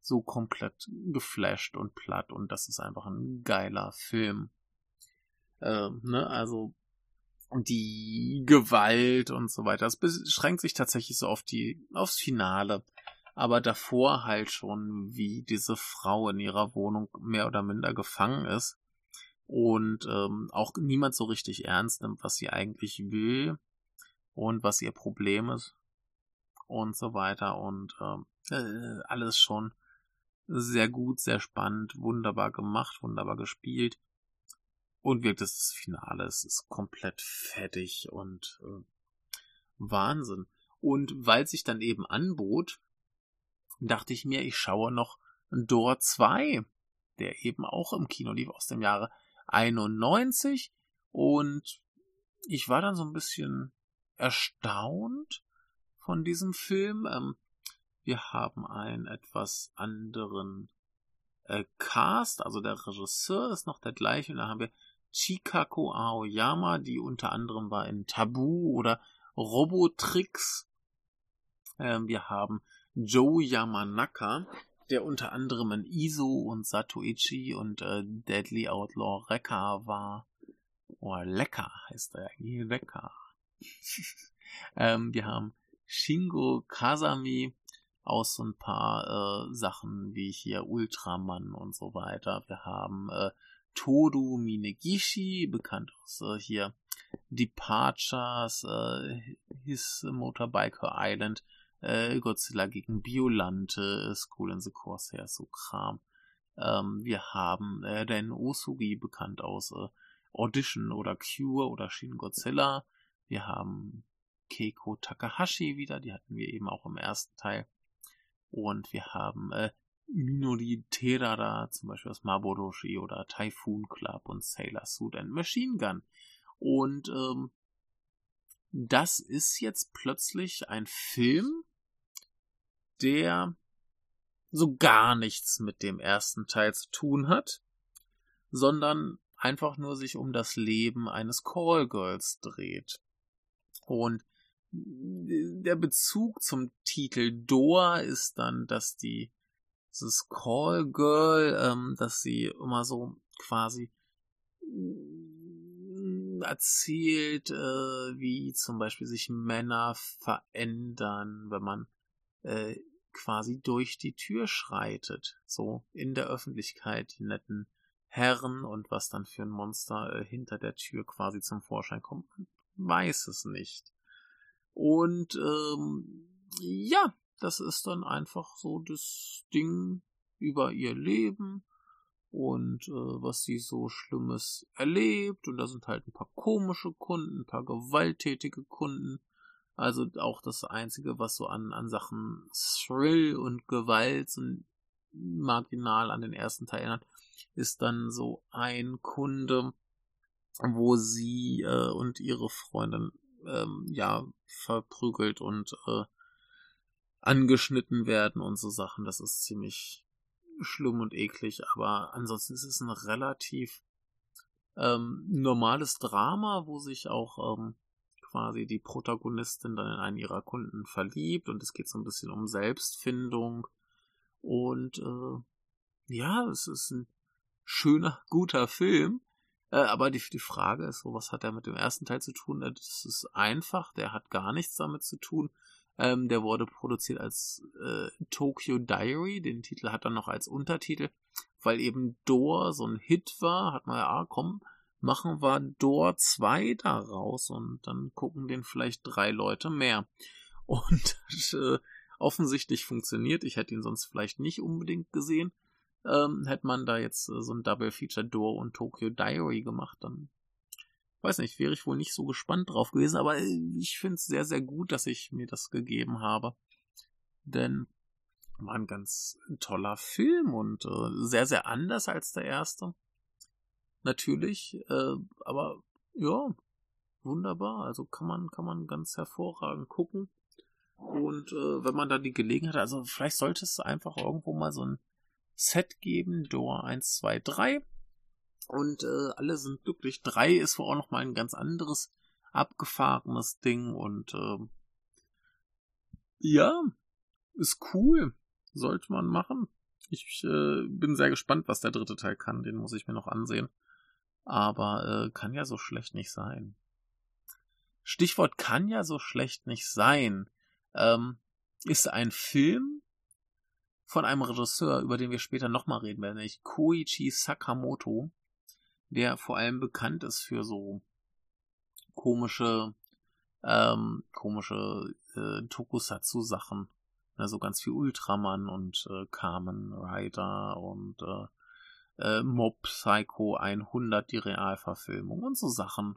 so komplett geflasht und platt und das ist einfach ein geiler Film. Ähm, ne, also die Gewalt und so weiter. Das beschränkt sich tatsächlich so auf die, aufs Finale. Aber davor halt schon, wie diese Frau in ihrer Wohnung mehr oder minder gefangen ist und ähm, auch niemand so richtig ernst nimmt, was sie eigentlich will und was ihr Problem ist und so weiter und ähm, äh, alles schon sehr gut, sehr spannend, wunderbar gemacht, wunderbar gespielt. Und wirkt das Finale, es ist komplett fettig und äh, Wahnsinn. Und weil sich dann eben anbot, dachte ich mir, ich schaue noch Door 2, der eben auch im Kino lief aus dem Jahre 91. Und ich war dann so ein bisschen erstaunt von diesem Film. Ähm, wir haben einen etwas anderen äh, Cast, also der Regisseur ist noch der gleiche. Und da haben wir Chikako Aoyama, die unter anderem war in Tabu oder Robotrix. Ähm, wir haben Joe Yamanaka, der unter anderem in Iso und Satoichi und äh, Deadly Outlaw Rekka war. Oder Lecker heißt er eigentlich. Lecker. ähm, wir haben Shingo Kasami, aus so ein paar äh, Sachen wie hier Ultraman und so weiter. Wir haben äh, Toru Minegishi, bekannt aus äh, hier Departures, äh, His Motorbiker Island, äh, Godzilla gegen Biolante, School in the Corsair, so Kram. Ähm, wir haben äh, den Osugi, bekannt aus äh, Audition oder Cure oder Shin Godzilla. Wir haben Keiko Takahashi wieder, die hatten wir eben auch im ersten Teil. Und wir haben äh, Minori Terada, zum Beispiel aus Maboroshi oder Typhoon Club und Sailor Suit and Machine Gun. Und ähm, das ist jetzt plötzlich ein Film, der so gar nichts mit dem ersten Teil zu tun hat, sondern einfach nur sich um das Leben eines Callgirls dreht. Und der Bezug zum Titel Doa ist dann, dass die dieses Call Girl, ähm, dass sie immer so quasi mm, erzählt, äh, wie zum Beispiel sich Männer verändern, wenn man äh, quasi durch die Tür schreitet, so in der Öffentlichkeit, die netten Herren und was dann für ein Monster äh, hinter der Tür quasi zum Vorschein kommt, weiß es nicht. Und ähm, ja, das ist dann einfach so das Ding über ihr Leben und äh, was sie so Schlimmes erlebt. Und da sind halt ein paar komische Kunden, ein paar gewalttätige Kunden. Also auch das Einzige, was so an, an Sachen Thrill und Gewalt und marginal an den ersten Teil erinnert, ist dann so ein Kunde, wo sie äh, und ihre Freundin ähm, ja verprügelt und äh, angeschnitten werden und so Sachen. Das ist ziemlich schlimm und eklig, aber ansonsten ist es ein relativ ähm, normales Drama, wo sich auch ähm, quasi die Protagonistin dann in einen ihrer Kunden verliebt und es geht so ein bisschen um Selbstfindung und äh, ja, es ist ein schöner, guter Film. Äh, aber die, die Frage ist so, was hat er mit dem ersten Teil zu tun? Äh, das ist einfach, der hat gar nichts damit zu tun. Ähm, der wurde produziert als äh, Tokyo Diary, den Titel hat er noch als Untertitel, weil eben Door so ein Hit war, hat man ja, ah, komm, machen wir Door 2 daraus und dann gucken den vielleicht drei Leute mehr. Und äh, offensichtlich funktioniert. Ich hätte ihn sonst vielleicht nicht unbedingt gesehen. Ähm, hätte man da jetzt äh, so ein Double Feature Door und Tokyo Diary gemacht, dann weiß nicht, wäre ich wohl nicht so gespannt drauf gewesen, aber äh, ich finde es sehr, sehr gut, dass ich mir das gegeben habe. Denn war ein ganz toller Film und äh, sehr, sehr anders als der erste natürlich, äh, aber ja, wunderbar. Also kann man, kann man ganz hervorragend gucken. Und äh, wenn man da die Gelegenheit hat, also vielleicht sollte es einfach irgendwo mal so ein Set geben, Door 1, 2, 3. Und äh, alle sind glücklich. 3 ist wohl auch nochmal ein ganz anderes, abgefahrenes Ding. Und äh, ja, ist cool. Sollte man machen. Ich äh, bin sehr gespannt, was der dritte Teil kann. Den muss ich mir noch ansehen aber äh, kann ja so schlecht nicht sein. Stichwort kann ja so schlecht nicht sein. Ähm, ist ein Film von einem Regisseur, über den wir später nochmal reden werden, nämlich Koichi Sakamoto, der vor allem bekannt ist für so komische, ähm, komische äh, Tokusatsu-Sachen. Ne, so ganz viel Ultraman und äh, Kamen Rider und äh, äh, Mob Psycho 100, die Realverfilmung und so Sachen.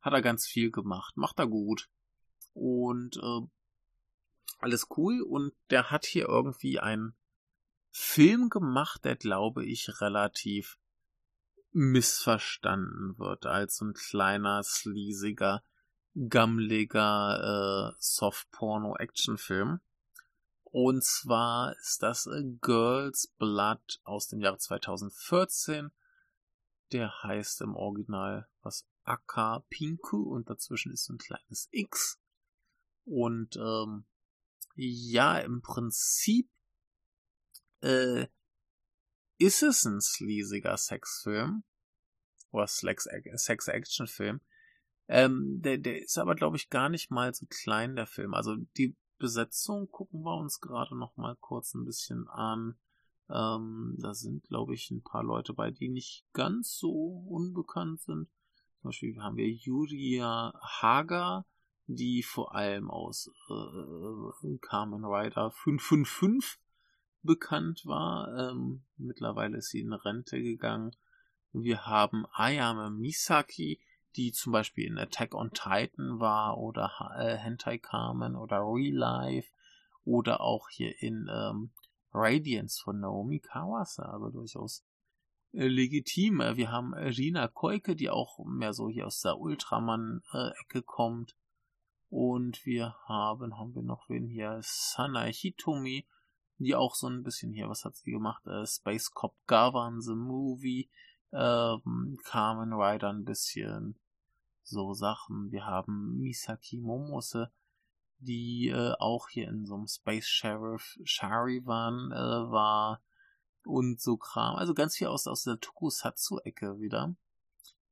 Hat er ganz viel gemacht, macht er gut. Und äh, alles cool. Und der hat hier irgendwie einen Film gemacht, der, glaube ich, relativ missverstanden wird als ein kleiner, sleasiger, gammeliger äh, Soft-Porno-Action-Film. Und zwar ist das Girl's Blood aus dem Jahre 2014. Der heißt im Original was Aka Pinku und dazwischen ist ein kleines X. Und ähm, ja, im Prinzip äh, ist es ein sleasiger Sexfilm oder Sex-Action-Film. Ähm, der, der ist aber, glaube ich, gar nicht mal so klein, der Film. Also die Besetzung gucken wir uns gerade noch mal kurz ein bisschen an. Ähm, da sind, glaube ich, ein paar Leute bei, die nicht ganz so unbekannt sind. Zum Beispiel haben wir Julia Hager, die vor allem aus äh, Carmen Rider 555 bekannt war. Ähm, mittlerweile ist sie in Rente gegangen. Wir haben Ayame Misaki, die zum Beispiel in Attack on Titan war oder äh, Hentai Carmen oder Real Life oder auch hier in ähm, Radiance von Naomi Kawase, also durchaus äh, legitim. Wir haben Rina Koike, die auch mehr so hier aus der Ultraman-Ecke kommt. Und wir haben, haben wir noch wen hier? Sana Hitomi, die auch so ein bisschen hier, was hat sie gemacht? Äh, Space Cop Gavan, The Movie, ähm, Kamen Rider ein bisschen so Sachen. Wir haben Misaki Momose, die äh, auch hier in so einem Space Sheriff Sharivan äh, war und so Kram. Also ganz viel aus, aus der Tokusatsu-Ecke wieder.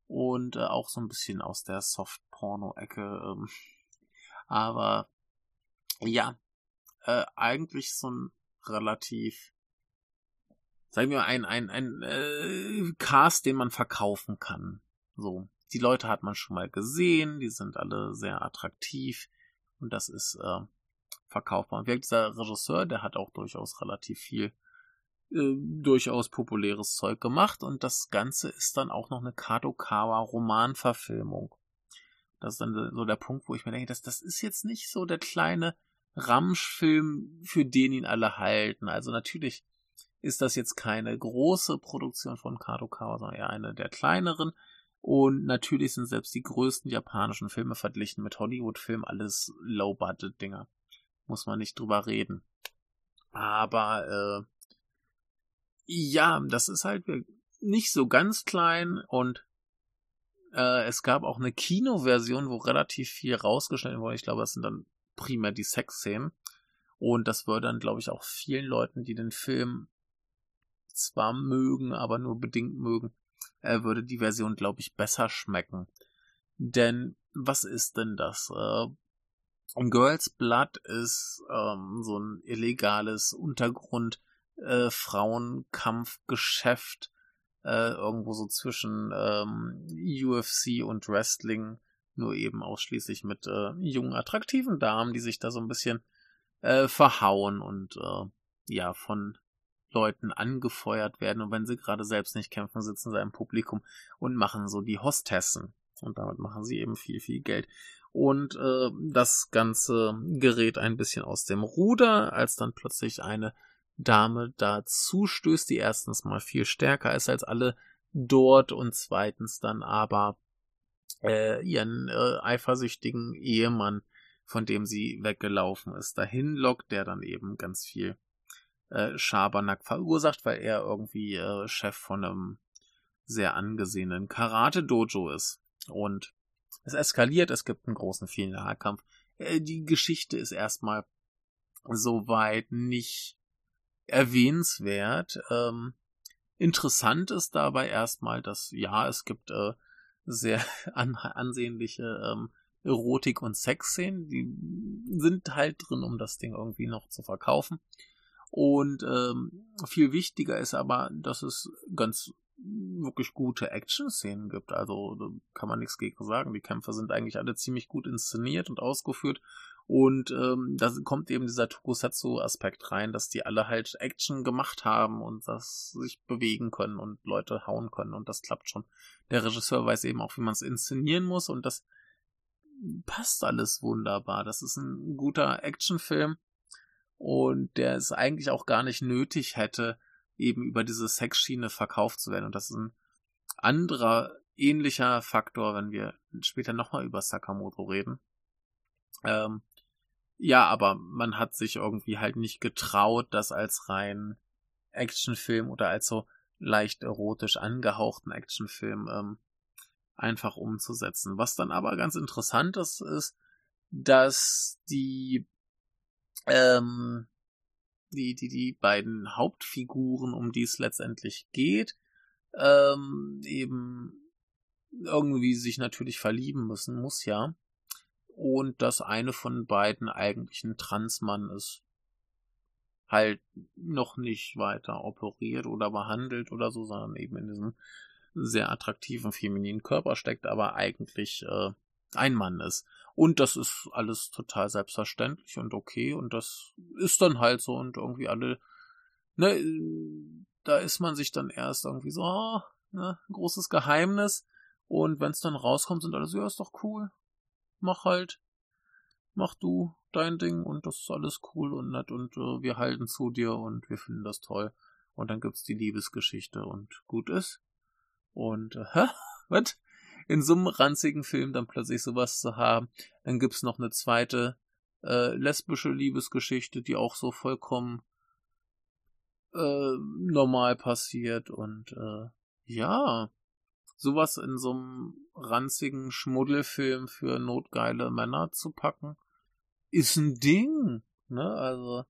Und äh, auch so ein bisschen aus der Soft-Porno-Ecke. Ähm. Aber ja, äh, eigentlich so ein relativ sagen wir ein, ein, ein äh, Cast, den man verkaufen kann. So. Die Leute hat man schon mal gesehen, die sind alle sehr attraktiv und das ist äh, verkaufbar. Und dieser Regisseur, der hat auch durchaus relativ viel äh, durchaus populäres Zeug gemacht und das Ganze ist dann auch noch eine Kadokawa Romanverfilmung. Das ist dann so der Punkt, wo ich mir denke, das, das ist jetzt nicht so der kleine Ramschfilm, für den ihn alle halten. Also natürlich ist das jetzt keine große Produktion von Kadokawa, sondern eher eine der kleineren. Und natürlich sind selbst die größten japanischen Filme verglichen mit Hollywood-Filmen alles Low-Budget-Dinger. Muss man nicht drüber reden. Aber äh, ja, das ist halt nicht so ganz klein und äh, es gab auch eine Kinoversion, wo relativ viel rausgeschnitten wurde. Ich glaube, das sind dann primär die Sexszenen. Und das würde dann, glaube ich, auch vielen Leuten, die den Film zwar mögen, aber nur bedingt mögen, äh, würde die Version, glaube ich, besser schmecken. Denn was ist denn das? Äh, Girls Blood ist ähm, so ein illegales Untergrund äh, Frauenkampfgeschäft äh, irgendwo so zwischen ähm, UFC und Wrestling, nur eben ausschließlich mit äh, jungen attraktiven Damen, die sich da so ein bisschen äh, verhauen und äh, ja von Leuten angefeuert werden und wenn sie gerade selbst nicht kämpfen, sitzen sie im Publikum und machen so die Hostessen. Und damit machen sie eben viel, viel Geld. Und äh, das Ganze gerät ein bisschen aus dem Ruder, als dann plötzlich eine Dame dazu stößt, die erstens mal viel stärker ist als alle dort und zweitens dann aber äh, ihren äh, eifersüchtigen Ehemann, von dem sie weggelaufen ist, dahin lockt, der dann eben ganz viel äh, Schabernack verursacht, weil er irgendwie äh, Chef von einem sehr angesehenen Karate-Dojo ist. Und es eskaliert, es gibt einen großen Finalkampf. Äh, die Geschichte ist erstmal soweit nicht erwähnenswert. Ähm, interessant ist dabei erstmal, dass ja, es gibt äh, sehr an, ansehnliche ähm, Erotik- und Sexszenen, die sind halt drin, um das Ding irgendwie noch zu verkaufen. Und ähm, viel wichtiger ist aber, dass es ganz wirklich gute Action-Szenen gibt. Also da kann man nichts gegen sagen. Die Kämpfe sind eigentlich alle ziemlich gut inszeniert und ausgeführt. Und ähm, da kommt eben dieser Tokusatsu-Aspekt rein, dass die alle halt Action gemacht haben und das sich bewegen können und Leute hauen können. Und das klappt schon. Der Regisseur weiß eben auch, wie man es inszenieren muss und das passt alles wunderbar. Das ist ein guter Actionfilm und der es eigentlich auch gar nicht nötig hätte, eben über diese Sexschiene verkauft zu werden. Und das ist ein anderer ähnlicher Faktor, wenn wir später nochmal über Sakamoto reden. Ähm, ja, aber man hat sich irgendwie halt nicht getraut, das als rein Actionfilm oder als so leicht erotisch angehauchten Actionfilm ähm, einfach umzusetzen. Was dann aber ganz interessant ist, ist, dass die ähm, die, die, die beiden Hauptfiguren, um die es letztendlich geht, ähm, eben irgendwie sich natürlich verlieben müssen, muss ja. Und dass eine von beiden eigentlich ein Transmann ist. Halt noch nicht weiter operiert oder behandelt oder so, sondern eben in diesem sehr attraktiven femininen Körper steckt, aber eigentlich äh, ein Mann ist. Und das ist alles total selbstverständlich und okay und das ist dann halt so und irgendwie alle, ne, da ist man sich dann erst irgendwie so, oh, ne, großes Geheimnis und wenn es dann rauskommt, sind alle so, ja, ist doch cool, mach halt, mach du dein Ding und das ist alles cool und nett und äh, wir halten zu dir und wir finden das toll und dann gibt's die Liebesgeschichte und gut ist und äh, hä? Was? in so einem ranzigen Film dann plötzlich sowas zu haben. Dann gibt's noch eine zweite äh, lesbische Liebesgeschichte, die auch so vollkommen äh, normal passiert und äh, ja, sowas in so einem ranzigen Schmuddelfilm für notgeile Männer zu packen, ist ein Ding, ne? Also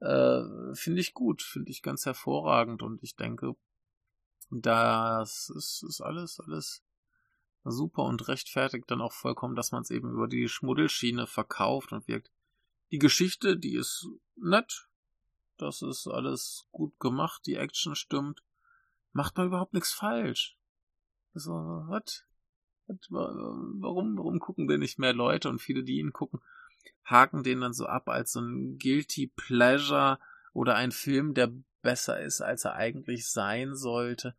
äh, finde ich gut, finde ich ganz hervorragend und ich denke, das ist, ist alles, alles super und rechtfertigt dann auch vollkommen, dass man es eben über die Schmuddelschiene verkauft und wirkt. Die Geschichte, die ist nett. Das ist alles gut gemacht. Die Action stimmt. Macht man überhaupt nichts falsch. So, was? Warum, warum gucken denn nicht mehr Leute und viele, die ihn gucken, haken den dann so ab als so ein guilty pleasure oder ein Film, der besser ist, als er eigentlich sein sollte.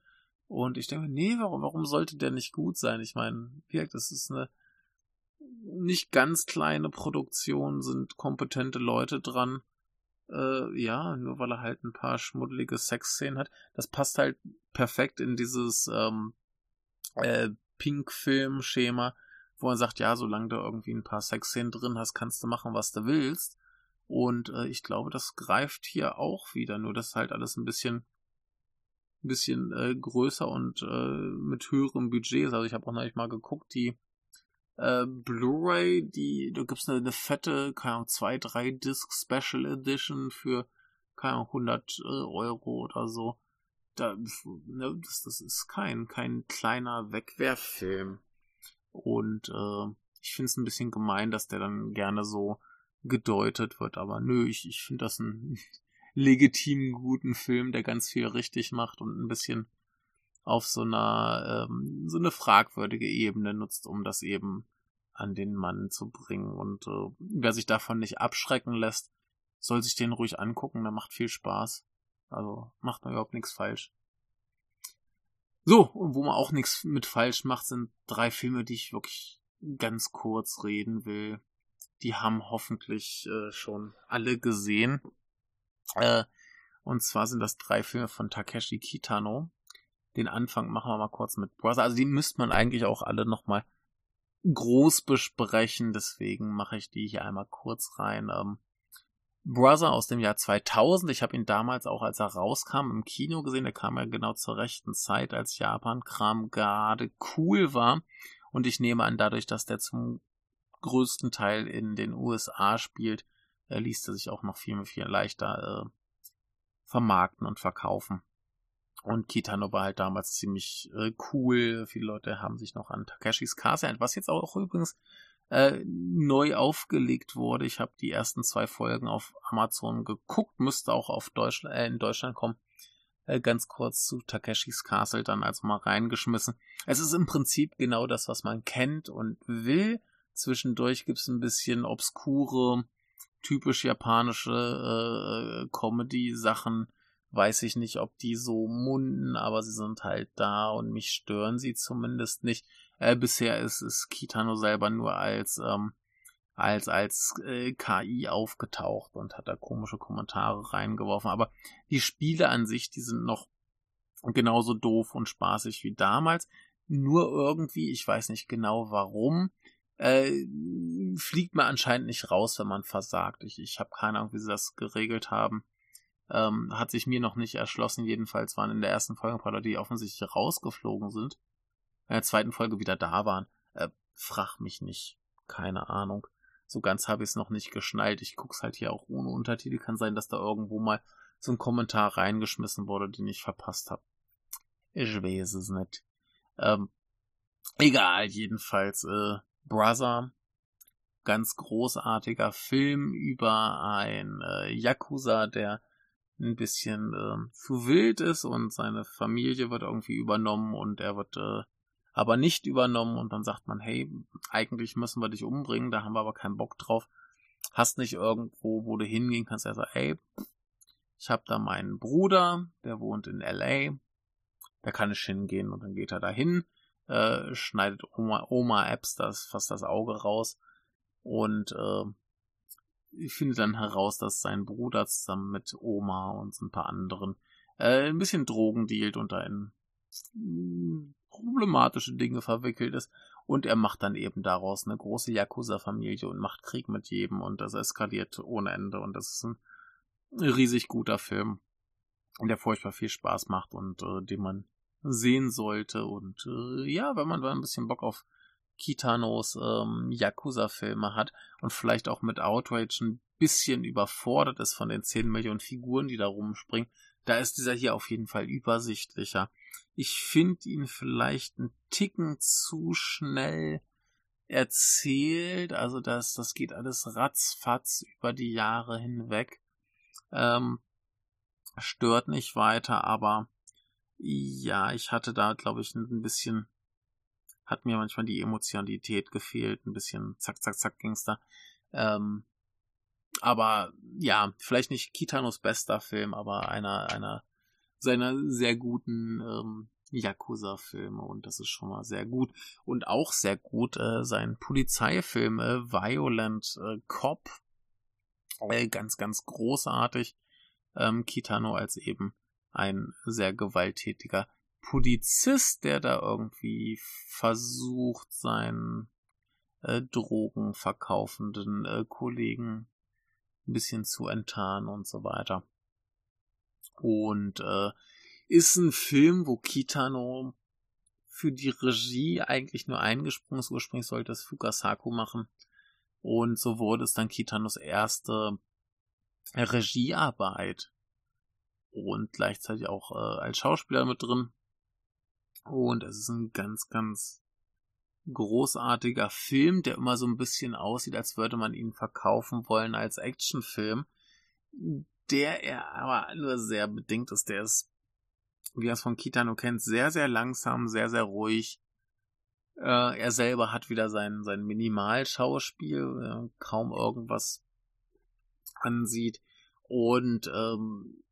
Und ich denke, nee, warum, warum sollte der nicht gut sein? Ich meine, das ist eine nicht ganz kleine Produktion, sind kompetente Leute dran. Äh, ja, nur weil er halt ein paar schmuddelige Sexszenen hat. Das passt halt perfekt in dieses ähm, äh, Pink-Film-Schema, wo er sagt, ja, solange du irgendwie ein paar Sexszenen drin hast, kannst du machen, was du willst. Und äh, ich glaube, das greift hier auch wieder, nur dass halt alles ein bisschen ein bisschen äh, größer und äh, mit höherem Budget. Also ich habe auch neulich mal geguckt, die äh, Blu-ray, die, da gibt's eine, eine fette, keine Ahnung, zwei, drei Disc Special Edition für, keine Ahnung, 100 äh, Euro oder so. Da, ne, das, das ist kein, kein kleiner Wegwerffilm. Und äh, ich finde es ein bisschen gemein, dass der dann gerne so gedeutet wird, aber nö, ich, ich finde das einen legitimen, guten Film, der ganz viel richtig macht und ein bisschen auf so einer ähm, so eine fragwürdige Ebene nutzt, um das eben an den Mann zu bringen. Und äh, wer sich davon nicht abschrecken lässt, soll sich den ruhig angucken, der macht viel Spaß. Also macht man überhaupt nichts falsch. So, und wo man auch nichts mit falsch macht, sind drei Filme, die ich wirklich ganz kurz reden will. Die haben hoffentlich äh, schon alle gesehen. Äh, und zwar sind das drei Filme von Takeshi Kitano den Anfang machen wir mal kurz mit Brother. Also die müsste man eigentlich auch alle nochmal groß besprechen, deswegen mache ich die hier einmal kurz rein. Ähm, Brother aus dem Jahr 2000, ich habe ihn damals auch, als er rauskam, im Kino gesehen, der kam ja genau zur rechten Zeit, als Japan-Kram gerade cool war. Und ich nehme an, dadurch, dass der zum größten Teil in den USA spielt, äh, ließ er sich auch noch viel, viel leichter äh, vermarkten und verkaufen. Und Kitano war halt damals ziemlich äh, cool. Viele Leute haben sich noch an Takeshis Castle was jetzt auch übrigens äh, neu aufgelegt wurde. Ich habe die ersten zwei Folgen auf Amazon geguckt, müsste auch auf Deutschland, äh, in Deutschland kommen. Äh, ganz kurz zu Takeshis Castle dann also mal reingeschmissen. Es ist im Prinzip genau das, was man kennt und will. Zwischendurch gibt's ein bisschen obskure, typisch japanische äh, Comedy-Sachen weiß ich nicht, ob die so munden, aber sie sind halt da und mich stören sie zumindest nicht. Äh, bisher ist, ist Kitano selber nur als, ähm, als, als äh, KI aufgetaucht und hat da komische Kommentare reingeworfen. Aber die Spiele an sich, die sind noch genauso doof und spaßig wie damals. Nur irgendwie, ich weiß nicht genau warum, äh, fliegt man anscheinend nicht raus, wenn man versagt. Ich, ich habe keine Ahnung, wie sie das geregelt haben. Ähm, hat sich mir noch nicht erschlossen. Jedenfalls waren in der ersten Folge ein paar Leute, die offensichtlich rausgeflogen sind. In der zweiten Folge wieder da waren. Äh, frag mich nicht. Keine Ahnung. So ganz habe ich es noch nicht geschnallt. Ich guck's halt hier auch ohne Untertitel. Kann sein, dass da irgendwo mal so ein Kommentar reingeschmissen wurde, den ich verpasst habe. Ich weiß es nicht. Ähm, egal, jedenfalls. Äh, Brother. Ganz großartiger Film über ein äh, Yakuza, der ein bisschen äh, zu wild ist und seine Familie wird irgendwie übernommen und er wird äh, aber nicht übernommen. Und dann sagt man, hey, eigentlich müssen wir dich umbringen, da haben wir aber keinen Bock drauf. Hast nicht irgendwo, wo du hingehen kannst, er sagt, hey, ich habe da meinen Bruder, der wohnt in LA, da kann ich hingehen. Und dann geht er dahin, äh, schneidet Oma, Oma Apps das fast das Auge raus. Und äh, findet dann heraus, dass sein Bruder zusammen mit Oma und ein paar anderen äh, ein bisschen Drogen dealt und da in problematische Dinge verwickelt ist. Und er macht dann eben daraus eine große Yakuza-Familie und macht Krieg mit jedem und das eskaliert ohne Ende. Und das ist ein riesig guter Film, der furchtbar viel Spaß macht und äh, den man sehen sollte. Und äh, ja, wenn man da ein bisschen Bock auf Kitanos ähm, Yakuza-Filme hat und vielleicht auch mit Outrage ein bisschen überfordert ist von den 10 Millionen Figuren, die da rumspringen, da ist dieser hier auf jeden Fall übersichtlicher. Ich finde ihn vielleicht ein Ticken zu schnell erzählt, also das, das geht alles ratzfatz über die Jahre hinweg. Ähm, stört nicht weiter, aber ja, ich hatte da, glaube ich, ein bisschen hat mir manchmal die Emotionalität gefehlt, ein bisschen zack, zack, zack ging's da. Ähm, aber ja, vielleicht nicht Kitanos bester Film, aber einer, einer seiner sehr guten ähm, Yakuza-Filme und das ist schon mal sehr gut. Und auch sehr gut äh, sein Polizeifilm äh, Violent äh, Cop. Äh, ganz, ganz großartig. Ähm, Kitano als eben ein sehr gewalttätiger Polizist, der da irgendwie versucht, seinen äh, drogenverkaufenden äh, Kollegen ein bisschen zu enttarnen und so weiter. Und äh, ist ein Film, wo Kitano für die Regie eigentlich nur eingesprungen ist. Ursprünglich sollte es Fukasaku machen. Und so wurde es dann Kitanos erste Regiearbeit. Und gleichzeitig auch äh, als Schauspieler mit drin. Und es ist ein ganz, ganz großartiger Film, der immer so ein bisschen aussieht, als würde man ihn verkaufen wollen als Actionfilm, der er aber nur sehr bedingt ist. Der ist, wie er es von Kitano kennt, sehr, sehr langsam, sehr, sehr ruhig. Äh, er selber hat wieder sein, sein Minimalschauspiel, äh, kaum irgendwas ansieht. Und ähm,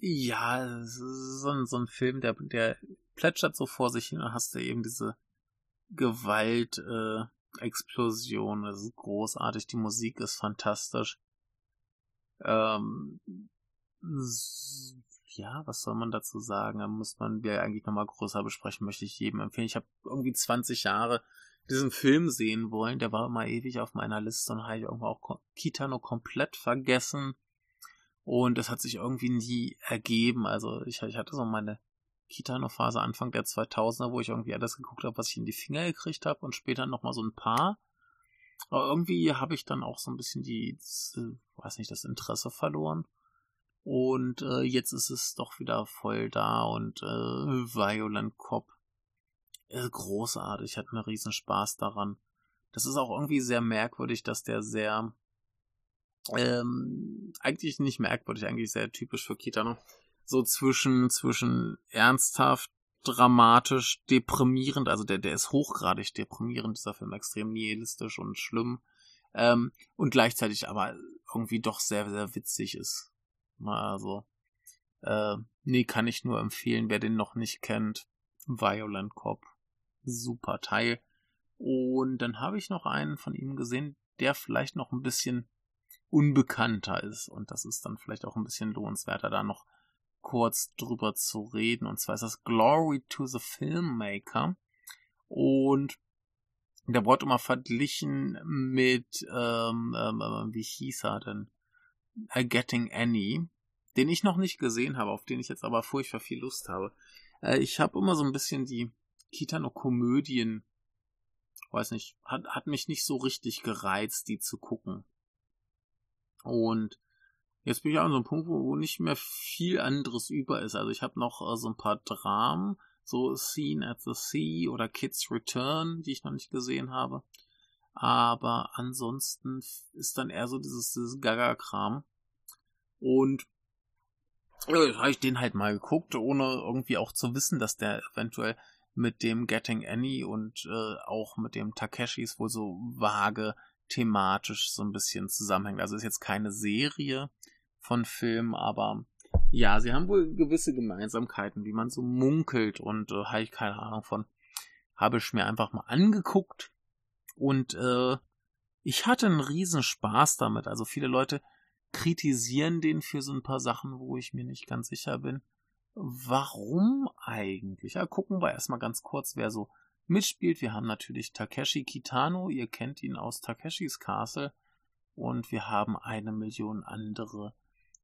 ja, so ein, so ein Film, der, der plätschert so vor sich hin, da hast du eben diese Gewalt, äh, Explosion, das ist großartig, die Musik ist fantastisch. Ähm, ja, was soll man dazu sagen? Da muss man ja eigentlich nochmal größer besprechen, möchte ich jedem empfehlen. Ich habe irgendwie 20 Jahre diesen Film sehen wollen, der war immer ewig auf meiner Liste und habe ich irgendwo auch Kitano komplett vergessen. Und es hat sich irgendwie nie ergeben. Also ich, ich hatte so meine Kitano-Phase Anfang der 2000er, wo ich irgendwie alles geguckt habe, was ich in die Finger gekriegt habe und später nochmal so ein paar. Aber irgendwie habe ich dann auch so ein bisschen die, das, weiß nicht, das Interesse verloren. Und äh, jetzt ist es doch wieder voll da und äh, Violent Cop äh, großartig, hat mir riesen Spaß daran. Das ist auch irgendwie sehr merkwürdig, dass der sehr ähm, eigentlich nicht merkwürdig, eigentlich sehr typisch für Kitano so zwischen, zwischen ernsthaft, dramatisch, deprimierend, also der, der ist hochgradig deprimierend, dieser Film extrem nihilistisch und schlimm, ähm, und gleichzeitig aber irgendwie doch sehr, sehr witzig ist. Also, äh, nee, kann ich nur empfehlen, wer den noch nicht kennt. Violent Cop. Super Teil. Und dann habe ich noch einen von ihm gesehen, der vielleicht noch ein bisschen unbekannter ist. Und das ist dann vielleicht auch ein bisschen lohnenswerter, da noch kurz drüber zu reden. Und zwar ist das Glory to the Filmmaker. Und der wurde immer verglichen mit, ähm, ähm, ähm wie hieß er denn? A Getting Annie, den ich noch nicht gesehen habe, auf den ich jetzt aber furchtbar viel Lust habe. Äh, ich habe immer so ein bisschen die Kitano-Komödien, weiß nicht, hat, hat mich nicht so richtig gereizt, die zu gucken. Und Jetzt bin ich auch an so einem Punkt, wo nicht mehr viel anderes über ist. Also ich habe noch äh, so ein paar Dramen, so Scene at the Sea oder Kids Return, die ich noch nicht gesehen habe. Aber ansonsten ist dann eher so dieses, dieses Gaga-Kram. Und ja, habe ich den halt mal geguckt, ohne irgendwie auch zu wissen, dass der eventuell mit dem Getting Annie und äh, auch mit dem Takeshis wohl so vage thematisch so ein bisschen zusammenhängt. Also ist jetzt keine Serie, von Filmen, aber ja, sie haben wohl gewisse Gemeinsamkeiten, wie man so munkelt und äh, habe ich keine Ahnung von. Habe ich mir einfach mal angeguckt und äh, ich hatte einen riesen Spaß damit. Also viele Leute kritisieren den für so ein paar Sachen, wo ich mir nicht ganz sicher bin. Warum eigentlich? Ja, gucken wir erstmal ganz kurz, wer so mitspielt. Wir haben natürlich Takeshi Kitano, ihr kennt ihn aus Takeshis Castle. Und wir haben eine Million andere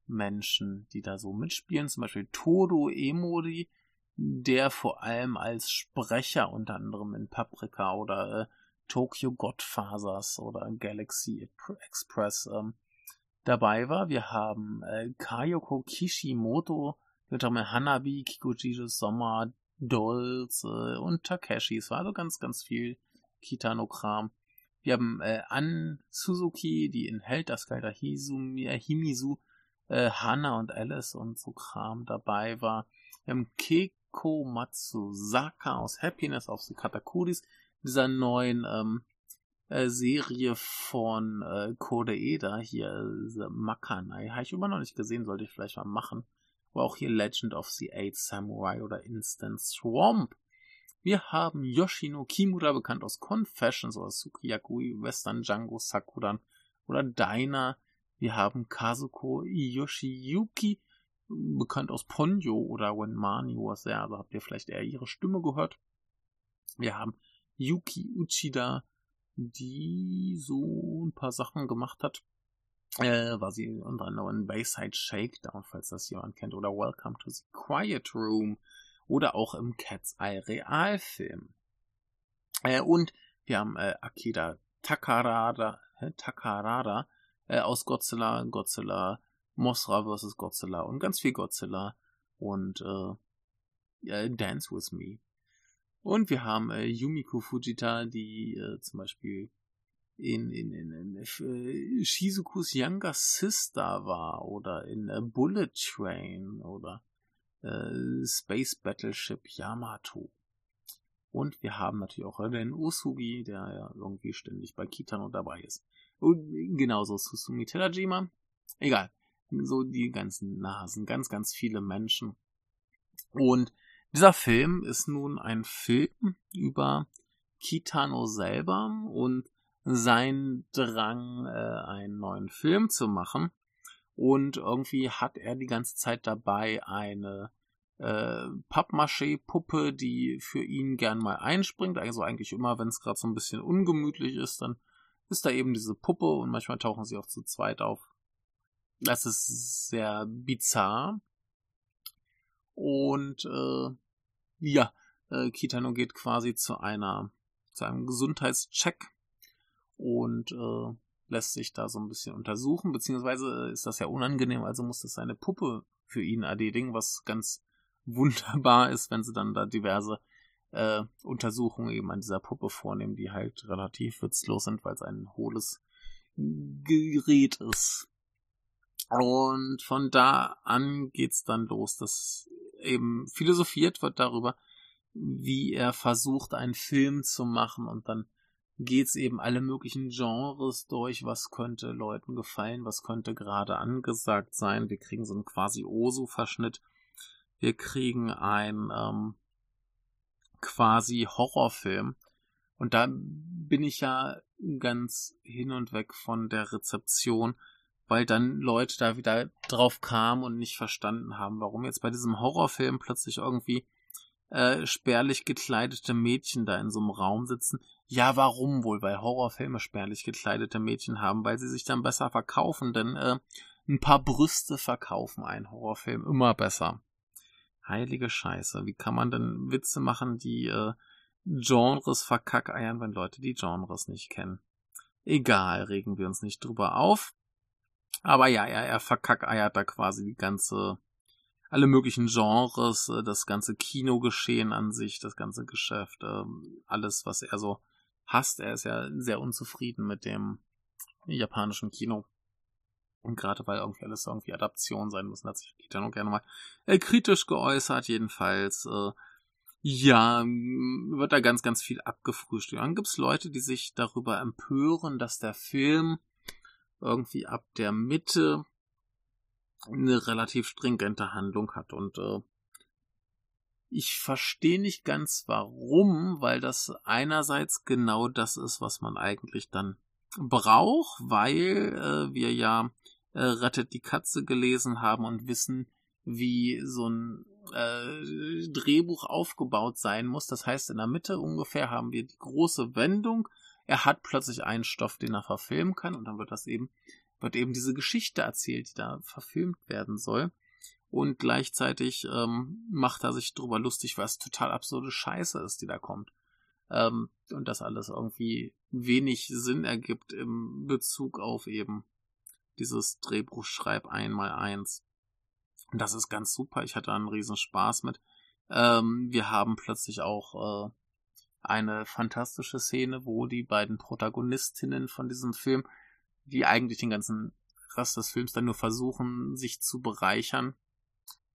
Menschen, die da so mitspielen. Zum Beispiel Todo Emori, der vor allem als Sprecher unter anderem in Paprika oder äh, Tokyo Godfathers oder Galaxy Express ähm, dabei war. Wir haben äh, Kayoko Kishimoto, unter anderem Hanabi, Kikuji's Sommer, Äh, und Takeshi. Es war also ganz, ganz viel Kitano-Kram. Wir haben äh, An Suzuki, die in Held das Geiler äh, Himisu äh, Hannah und Alice und so Kram dabei war. Wir haben Keiko Matsuzaka aus Happiness of the Katakuris, dieser neuen ähm, äh, Serie von äh, Kodeeda hier, äh, Makanai. Habe ich immer noch nicht gesehen, sollte ich vielleicht mal machen. Aber auch hier Legend of the Eight Samurai oder Instant Swamp. Wir haben Yoshino Kimura, bekannt aus Confessions oder Sukiyakui, Western Django Sakuran oder Diner. Wir haben Kazuko Yoshiyuki, bekannt aus Ponyo oder When Mani was there, also habt ihr vielleicht eher ihre Stimme gehört. Wir haben Yuki Uchida, die so ein paar Sachen gemacht hat. Äh, war sie unter anderem Bayside Shakedown, falls das jemand kennt, oder Welcome to the Quiet Room oder auch im Cat's Eye Realfilm. Äh, und wir haben äh, Akira Takarada, äh, Takarada äh, aus Godzilla, Godzilla, Mothra vs. Godzilla und ganz viel Godzilla und äh, Dance With Me. Und wir haben äh, Yumiko Fujita, die äh, zum Beispiel in, in, in, in äh, Shizukus Younger Sister war oder in äh, Bullet Train oder äh, Space Battleship Yamato. Und wir haben natürlich auch den Usugi, der ja irgendwie ständig bei Kitano dabei ist. Und genauso Susumi Terajima. Egal. So die ganzen Nasen, ganz, ganz viele Menschen. Und dieser Film ist nun ein Film über Kitano selber und sein Drang, äh, einen neuen Film zu machen. Und irgendwie hat er die ganze Zeit dabei eine äh, Pappmaché-Puppe, die für ihn gern mal einspringt. Also eigentlich immer, wenn es gerade so ein bisschen ungemütlich ist, dann ist da eben diese Puppe und manchmal tauchen sie auch zu zweit auf. Das ist sehr bizarr. Und äh, ja, äh, Kitano geht quasi zu einer zu einem Gesundheitscheck und äh, lässt sich da so ein bisschen untersuchen, beziehungsweise ist das ja unangenehm, also muss das seine Puppe für ihn erledigen, was ganz wunderbar ist, wenn sie dann da diverse äh, Untersuchungen eben an dieser Puppe vornehmen, die halt relativ witzlos sind, weil es ein hohles Gerät ist. Und von da an geht's dann los, dass eben philosophiert wird darüber, wie er versucht, einen Film zu machen und dann geht's eben alle möglichen Genres durch, was könnte Leuten gefallen, was könnte gerade angesagt sein. Wir kriegen so einen quasi Osu-Verschnitt. Wir kriegen einen ähm, quasi Horrorfilm. Und da bin ich ja ganz hin und weg von der Rezeption, weil dann Leute da wieder drauf kamen und nicht verstanden haben, warum jetzt bei diesem Horrorfilm plötzlich irgendwie äh, spärlich gekleidete Mädchen da in so einem Raum sitzen. Ja, warum wohl? Weil Horrorfilme spärlich gekleidete Mädchen haben, weil sie sich dann besser verkaufen, denn äh, ein paar Brüste verkaufen einen Horrorfilm immer besser. Heilige Scheiße, wie kann man denn Witze machen, die äh, Genres verkackeiern, wenn Leute die Genres nicht kennen? Egal, regen wir uns nicht drüber auf. Aber ja, er, er verkackeiert da quasi die ganze alle möglichen Genres, äh, das ganze Kinogeschehen an sich, das ganze Geschäft, ähm, alles, was er so hasst. Er ist ja sehr unzufrieden mit dem japanischen Kino. Und gerade weil irgendwie alles irgendwie Adaption sein muss, hat sich Kita noch gerne mal äh, kritisch geäußert, jedenfalls. Äh, ja, wird da ganz, ganz viel abgefrühstückt. Dann gibt's Leute, die sich darüber empören, dass der Film irgendwie ab der Mitte eine relativ stringente Handlung hat und äh, ich verstehe nicht ganz warum, weil das einerseits genau das ist, was man eigentlich dann braucht, weil äh, wir ja äh, Rettet die Katze gelesen haben und wissen, wie so ein äh, Drehbuch aufgebaut sein muss. Das heißt, in der Mitte ungefähr haben wir die große Wendung. Er hat plötzlich einen Stoff, den er verfilmen kann und dann wird das eben wird eben diese Geschichte erzählt, die da verfilmt werden soll. Und gleichzeitig ähm, macht er sich drüber lustig, was total absurde Scheiße ist, die da kommt. Ähm, und das alles irgendwie wenig Sinn ergibt im Bezug auf eben dieses Drehbuch Schreib einmal eins. Und das ist ganz super. Ich hatte einen riesen Spaß mit. Ähm, wir haben plötzlich auch äh, eine fantastische Szene, wo die beiden Protagonistinnen von diesem Film die eigentlich den ganzen Rest des Films dann nur versuchen, sich zu bereichern.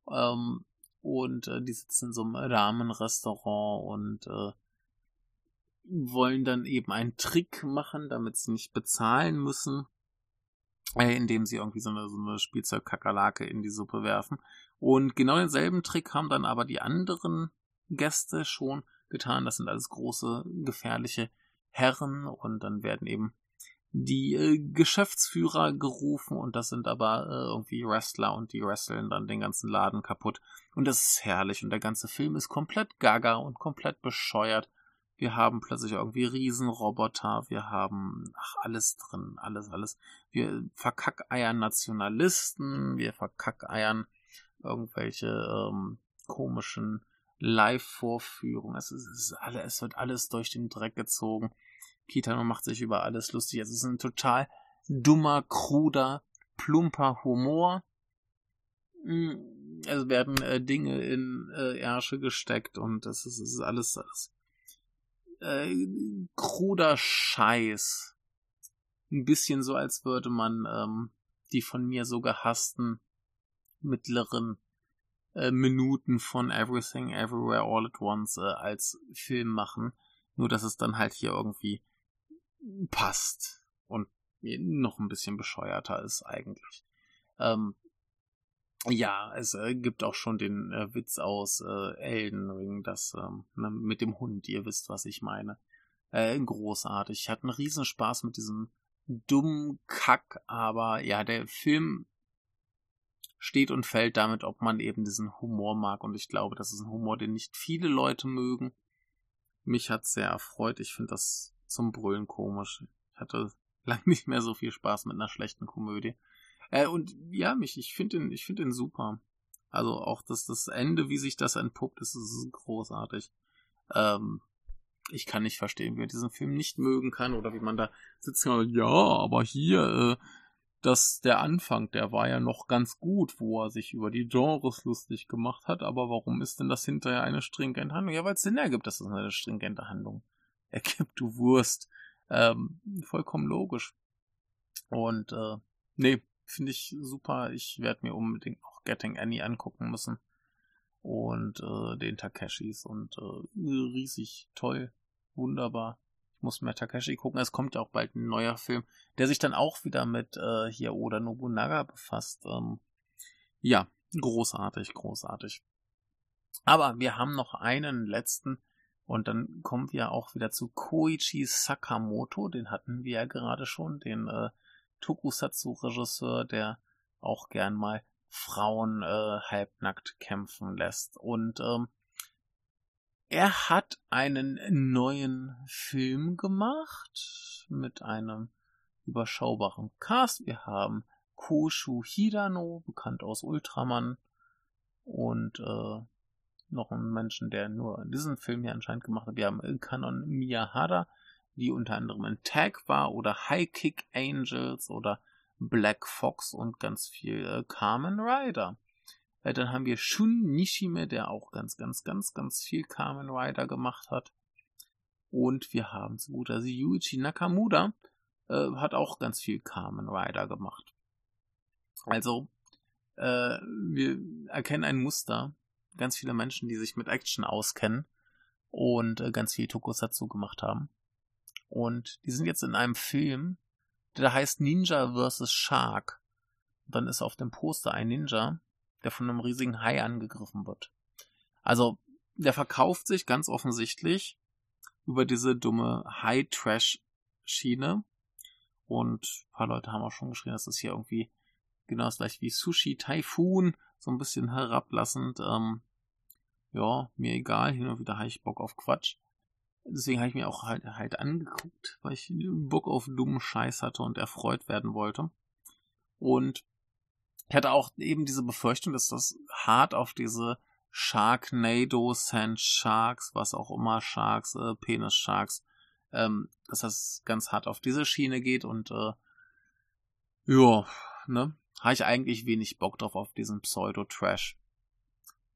Ähm, und äh, die sitzen in so einem Rahmenrestaurant und äh, wollen dann eben einen Trick machen, damit sie nicht bezahlen müssen, äh, indem sie irgendwie so eine, so eine Spielzeugkakerlake in die Suppe werfen. Und genau denselben Trick haben dann aber die anderen Gäste schon getan. Das sind alles große, gefährliche Herren und dann werden eben die äh, Geschäftsführer gerufen und das sind aber äh, irgendwie Wrestler und die wresteln dann den ganzen Laden kaputt und das ist herrlich und der ganze Film ist komplett gaga und komplett bescheuert. Wir haben plötzlich irgendwie Riesenroboter, wir haben ach, alles drin, alles, alles. Wir verkackeiern Nationalisten, wir verkackeiern irgendwelche ähm, komischen Live-Vorführungen. Es, ist, es, ist alle, es wird alles durch den Dreck gezogen. Kitano macht sich über alles lustig. Es ist ein total dummer, kruder, plumper Humor. Mm, es werden äh, Dinge in äh, Ärsche gesteckt und es ist, es ist alles, alles äh, kruder Scheiß. Ein bisschen so, als würde man ähm, die von mir so gehassten mittleren äh, Minuten von Everything Everywhere All at Once äh, als Film machen. Nur dass es dann halt hier irgendwie passt und noch ein bisschen bescheuerter ist eigentlich. Ähm, ja, es äh, gibt auch schon den äh, Witz aus äh, Elden Ring, das ähm, ne, mit dem Hund, ihr wisst, was ich meine. Äh, großartig. Ich hatte einen Riesenspaß mit diesem dummen Kack, aber ja, der Film steht und fällt damit, ob man eben diesen Humor mag. Und ich glaube, das ist ein Humor, den nicht viele Leute mögen. Mich hat sehr erfreut. Ich finde das zum Brüllen komisch. Ich hatte lange nicht mehr so viel Spaß mit einer schlechten Komödie. Äh, und ja, mich, ich finde ihn, ich finde ihn super. Also auch das, das Ende, wie sich das entpuppt, ist, ist großartig. Ähm, ich kann nicht verstehen, wie man diesen Film nicht mögen kann oder wie man da sitzt und ja, aber hier, äh, dass der Anfang, der war ja noch ganz gut, wo er sich über die Genres lustig gemacht hat, aber warum ist denn das hinterher eine stringente Handlung? Ja, weil es Sinn ergibt, dass es eine stringente Handlung ergibt, du Wurst. Ähm, vollkommen logisch. Und äh, nee, finde ich super. Ich werde mir unbedingt auch Getting Annie angucken müssen. Und äh, den Takeshis und äh, riesig toll, wunderbar muss mehr Takeshi gucken. Es kommt ja auch bald ein neuer Film, der sich dann auch wieder mit äh, hier Oda Nobunaga befasst. Ähm, ja, großartig, großartig. Aber wir haben noch einen letzten und dann kommen wir auch wieder zu Koichi Sakamoto. Den hatten wir ja gerade schon, den äh, Tokusatsu-Regisseur, der auch gern mal Frauen äh, halbnackt kämpfen lässt. Und ähm, er hat einen neuen Film gemacht mit einem überschaubaren Cast. Wir haben Koshu Hirano, bekannt aus Ultraman, und äh, noch einen Menschen, der nur diesen Film hier anscheinend gemacht hat. Wir haben Kanon Miyahara, die unter anderem in Tag war, oder High Kick Angels oder Black Fox und ganz viel äh, Carmen Rider. Äh, dann haben wir Shun Nishime, der auch ganz, ganz, ganz, ganz viel Kamen Rider gemacht hat. Und wir haben zu guter Yuichi Nakamura, äh, hat auch ganz viel Kamen Rider gemacht. Also, äh, wir erkennen ein Muster. Ganz viele Menschen, die sich mit Action auskennen und äh, ganz viel Tokusatsu gemacht haben. Und die sind jetzt in einem Film, der heißt Ninja vs. Shark. Und dann ist auf dem Poster ein Ninja, der von einem riesigen Hai angegriffen wird. Also, der verkauft sich ganz offensichtlich über diese dumme High-Trash-Schiene. Und ein paar Leute haben auch schon geschrieben, dass das hier irgendwie genau das gleiche wie Sushi Typhoon, so ein bisschen herablassend. Ähm, ja, mir egal, hin und wieder habe ich Bock auf Quatsch. Deswegen habe ich mir auch halt, halt angeguckt, weil ich Bock auf dummen Scheiß hatte und erfreut werden wollte. Und ich hatte auch eben diese Befürchtung, dass das hart auf diese Sharknado, Sand Sharks, was auch immer, Sharks, äh, Penis Sharks, ähm, dass das ganz hart auf diese Schiene geht und äh, ja, ne, habe ich eigentlich wenig Bock drauf auf diesen Pseudo-Trash.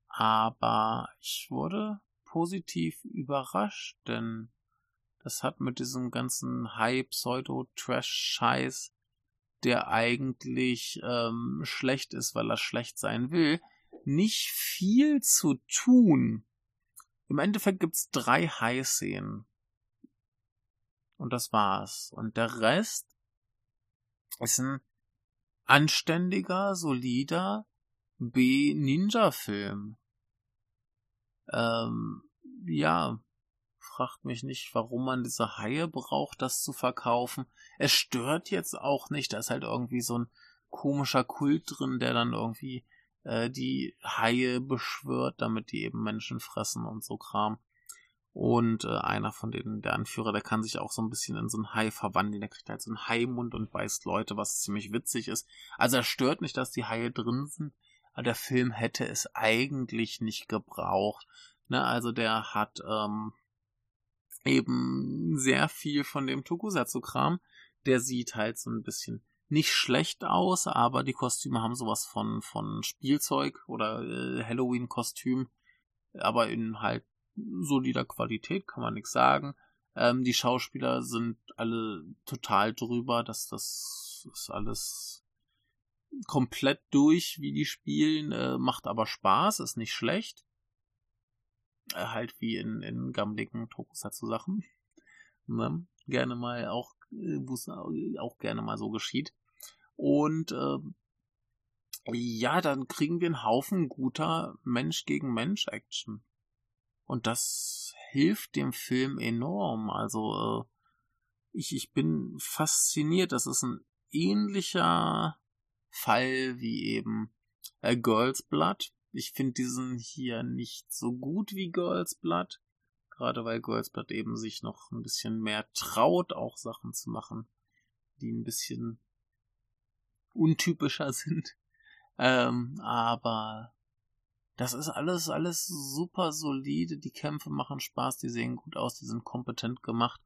Aber ich wurde positiv überrascht, denn das hat mit diesem ganzen High-Pseudo-Trash-Scheiß der eigentlich ähm, schlecht ist, weil er schlecht sein will, nicht viel zu tun. Im Endeffekt gibt's drei High-Szenen. Und das war's. Und der Rest ist ein anständiger, solider B-Ninja-Film. Ähm, ja, fragt mich nicht, warum man diese Haie braucht, das zu verkaufen. Es stört jetzt auch nicht, da ist halt irgendwie so ein komischer Kult drin, der dann irgendwie äh, die Haie beschwört, damit die eben Menschen fressen und so Kram. Und äh, einer von denen, der Anführer, der kann sich auch so ein bisschen in so einen Hai verwandeln. Der kriegt halt so einen Haimund und beißt Leute, was ziemlich witzig ist. Also er stört nicht, dass die Haie drin sind, aber der Film hätte es eigentlich nicht gebraucht. Ne, also der hat ähm, eben sehr viel von dem Tokusatsu-Kram. Der sieht halt so ein bisschen nicht schlecht aus, aber die Kostüme haben sowas von, von Spielzeug oder äh, Halloween-Kostüm, aber in halt solider Qualität, kann man nichts sagen. Ähm, die Schauspieler sind alle total drüber, dass das ist alles komplett durch, wie die spielen, äh, macht aber Spaß, ist nicht schlecht. Äh, halt wie in, in gammeligen Tokusatsu-Sachen. Ne? Gerne mal auch, äh, wo es auch gerne mal so geschieht. Und äh, ja, dann kriegen wir einen Haufen guter Mensch gegen Mensch Action. Und das hilft dem Film enorm. Also äh, ich, ich bin fasziniert. Das ist ein ähnlicher Fall wie eben äh, Girls Blood. Ich finde diesen hier nicht so gut wie Girls Blood. Gerade weil Girls Blood eben sich noch ein bisschen mehr traut, auch Sachen zu machen, die ein bisschen untypischer sind. Ähm, aber das ist alles, alles super solide. Die Kämpfe machen Spaß, die sehen gut aus, die sind kompetent gemacht.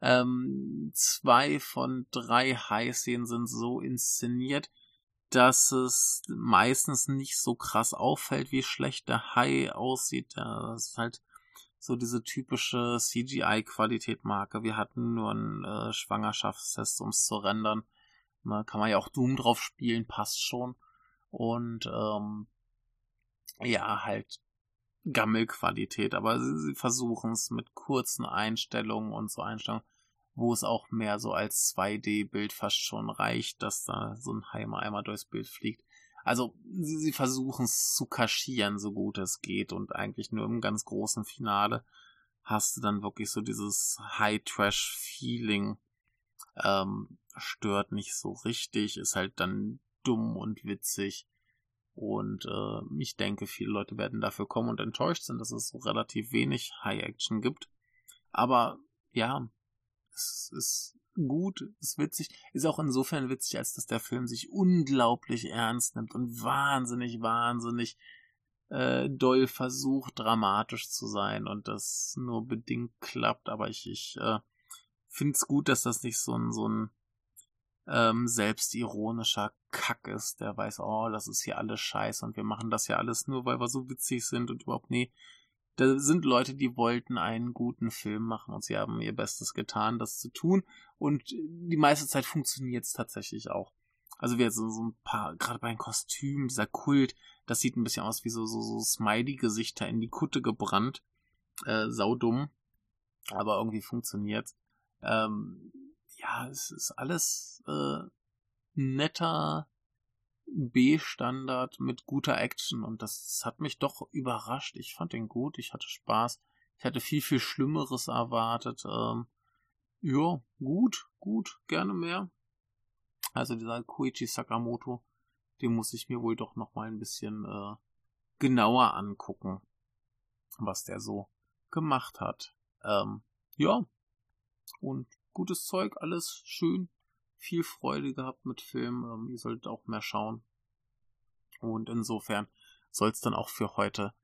Ähm, zwei von drei High-Szenen sind so inszeniert, dass es meistens nicht so krass auffällt, wie schlecht der High aussieht. Das ist halt so diese typische CGI-Qualität-Marke. Wir hatten nur einen äh, Schwangerschaftstest, um es zu rendern. Da kann man ja auch Doom drauf spielen, passt schon. Und ähm, ja, halt Gammelqualität, aber sie, versuchen es mit kurzen Einstellungen und so Einstellungen, wo es auch mehr so als 2D-Bild fast schon reicht, dass da so ein Heimer einmal durchs Bild fliegt. Also sie, sie versuchen es zu kaschieren, so gut es geht und eigentlich nur im ganz großen Finale hast du dann wirklich so dieses High-Trash-Feeling. Ähm, stört nicht so richtig, ist halt dann dumm und witzig. Und äh, ich denke, viele Leute werden dafür kommen und enttäuscht sind, dass es so relativ wenig High Action gibt. Aber ja, es ist gut, ist witzig, ist auch insofern witzig, als dass der Film sich unglaublich ernst nimmt und wahnsinnig, wahnsinnig äh, doll versucht, dramatisch zu sein und das nur bedingt klappt. Aber ich, ich äh, finde es gut, dass das nicht so ein, so ein ähm, selbstironischer Kack ist, der weiß, oh, das ist hier alles scheiße und wir machen das ja alles nur, weil wir so witzig sind und überhaupt, nee. Da sind Leute, die wollten einen guten Film machen und sie haben ihr Bestes getan, das zu tun. Und die meiste Zeit funktioniert es tatsächlich auch. Also wir so, so ein paar, gerade bei den Kostümen, dieser Kult, das sieht ein bisschen aus wie so, so, so Smiley-Gesichter in die Kutte gebrannt. Äh, saudumm. Aber irgendwie funktioniert's. Ähm, ja, es ist alles äh, netter B-Standard mit guter Action und das hat mich doch überrascht. Ich fand den gut, ich hatte Spaß. Ich hatte viel, viel Schlimmeres erwartet. Ähm, ja, gut, gut, gerne mehr. Also dieser Koichi Sakamoto, den muss ich mir wohl doch noch mal ein bisschen äh, genauer angucken, was der so gemacht hat. Ähm, ja, und gutes Zeug, alles schön, viel Freude gehabt mit Film. Ähm, ihr solltet auch mehr schauen. Und insofern soll es dann auch für heute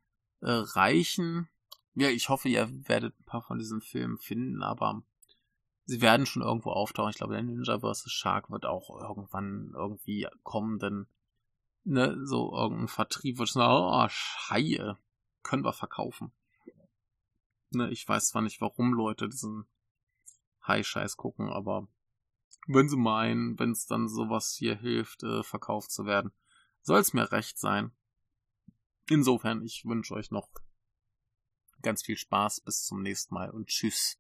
äh, reichen. Ja, ich hoffe, ihr werdet ein paar von diesen Filmen finden, aber sie werden schon irgendwo auftauchen. Ich glaube, der Ninja vs. Shark wird auch irgendwann irgendwie kommen, denn ne, so irgendein Vertrieb wird sagen, oh, Scheiße, können wir verkaufen. Ne, ich weiß zwar nicht, warum Leute diesen High-Scheiß gucken, aber wenn sie meinen, wenn es dann sowas hier hilft, äh, verkauft zu werden, soll es mir recht sein. Insofern, ich wünsche euch noch ganz viel Spaß, bis zum nächsten Mal und tschüss.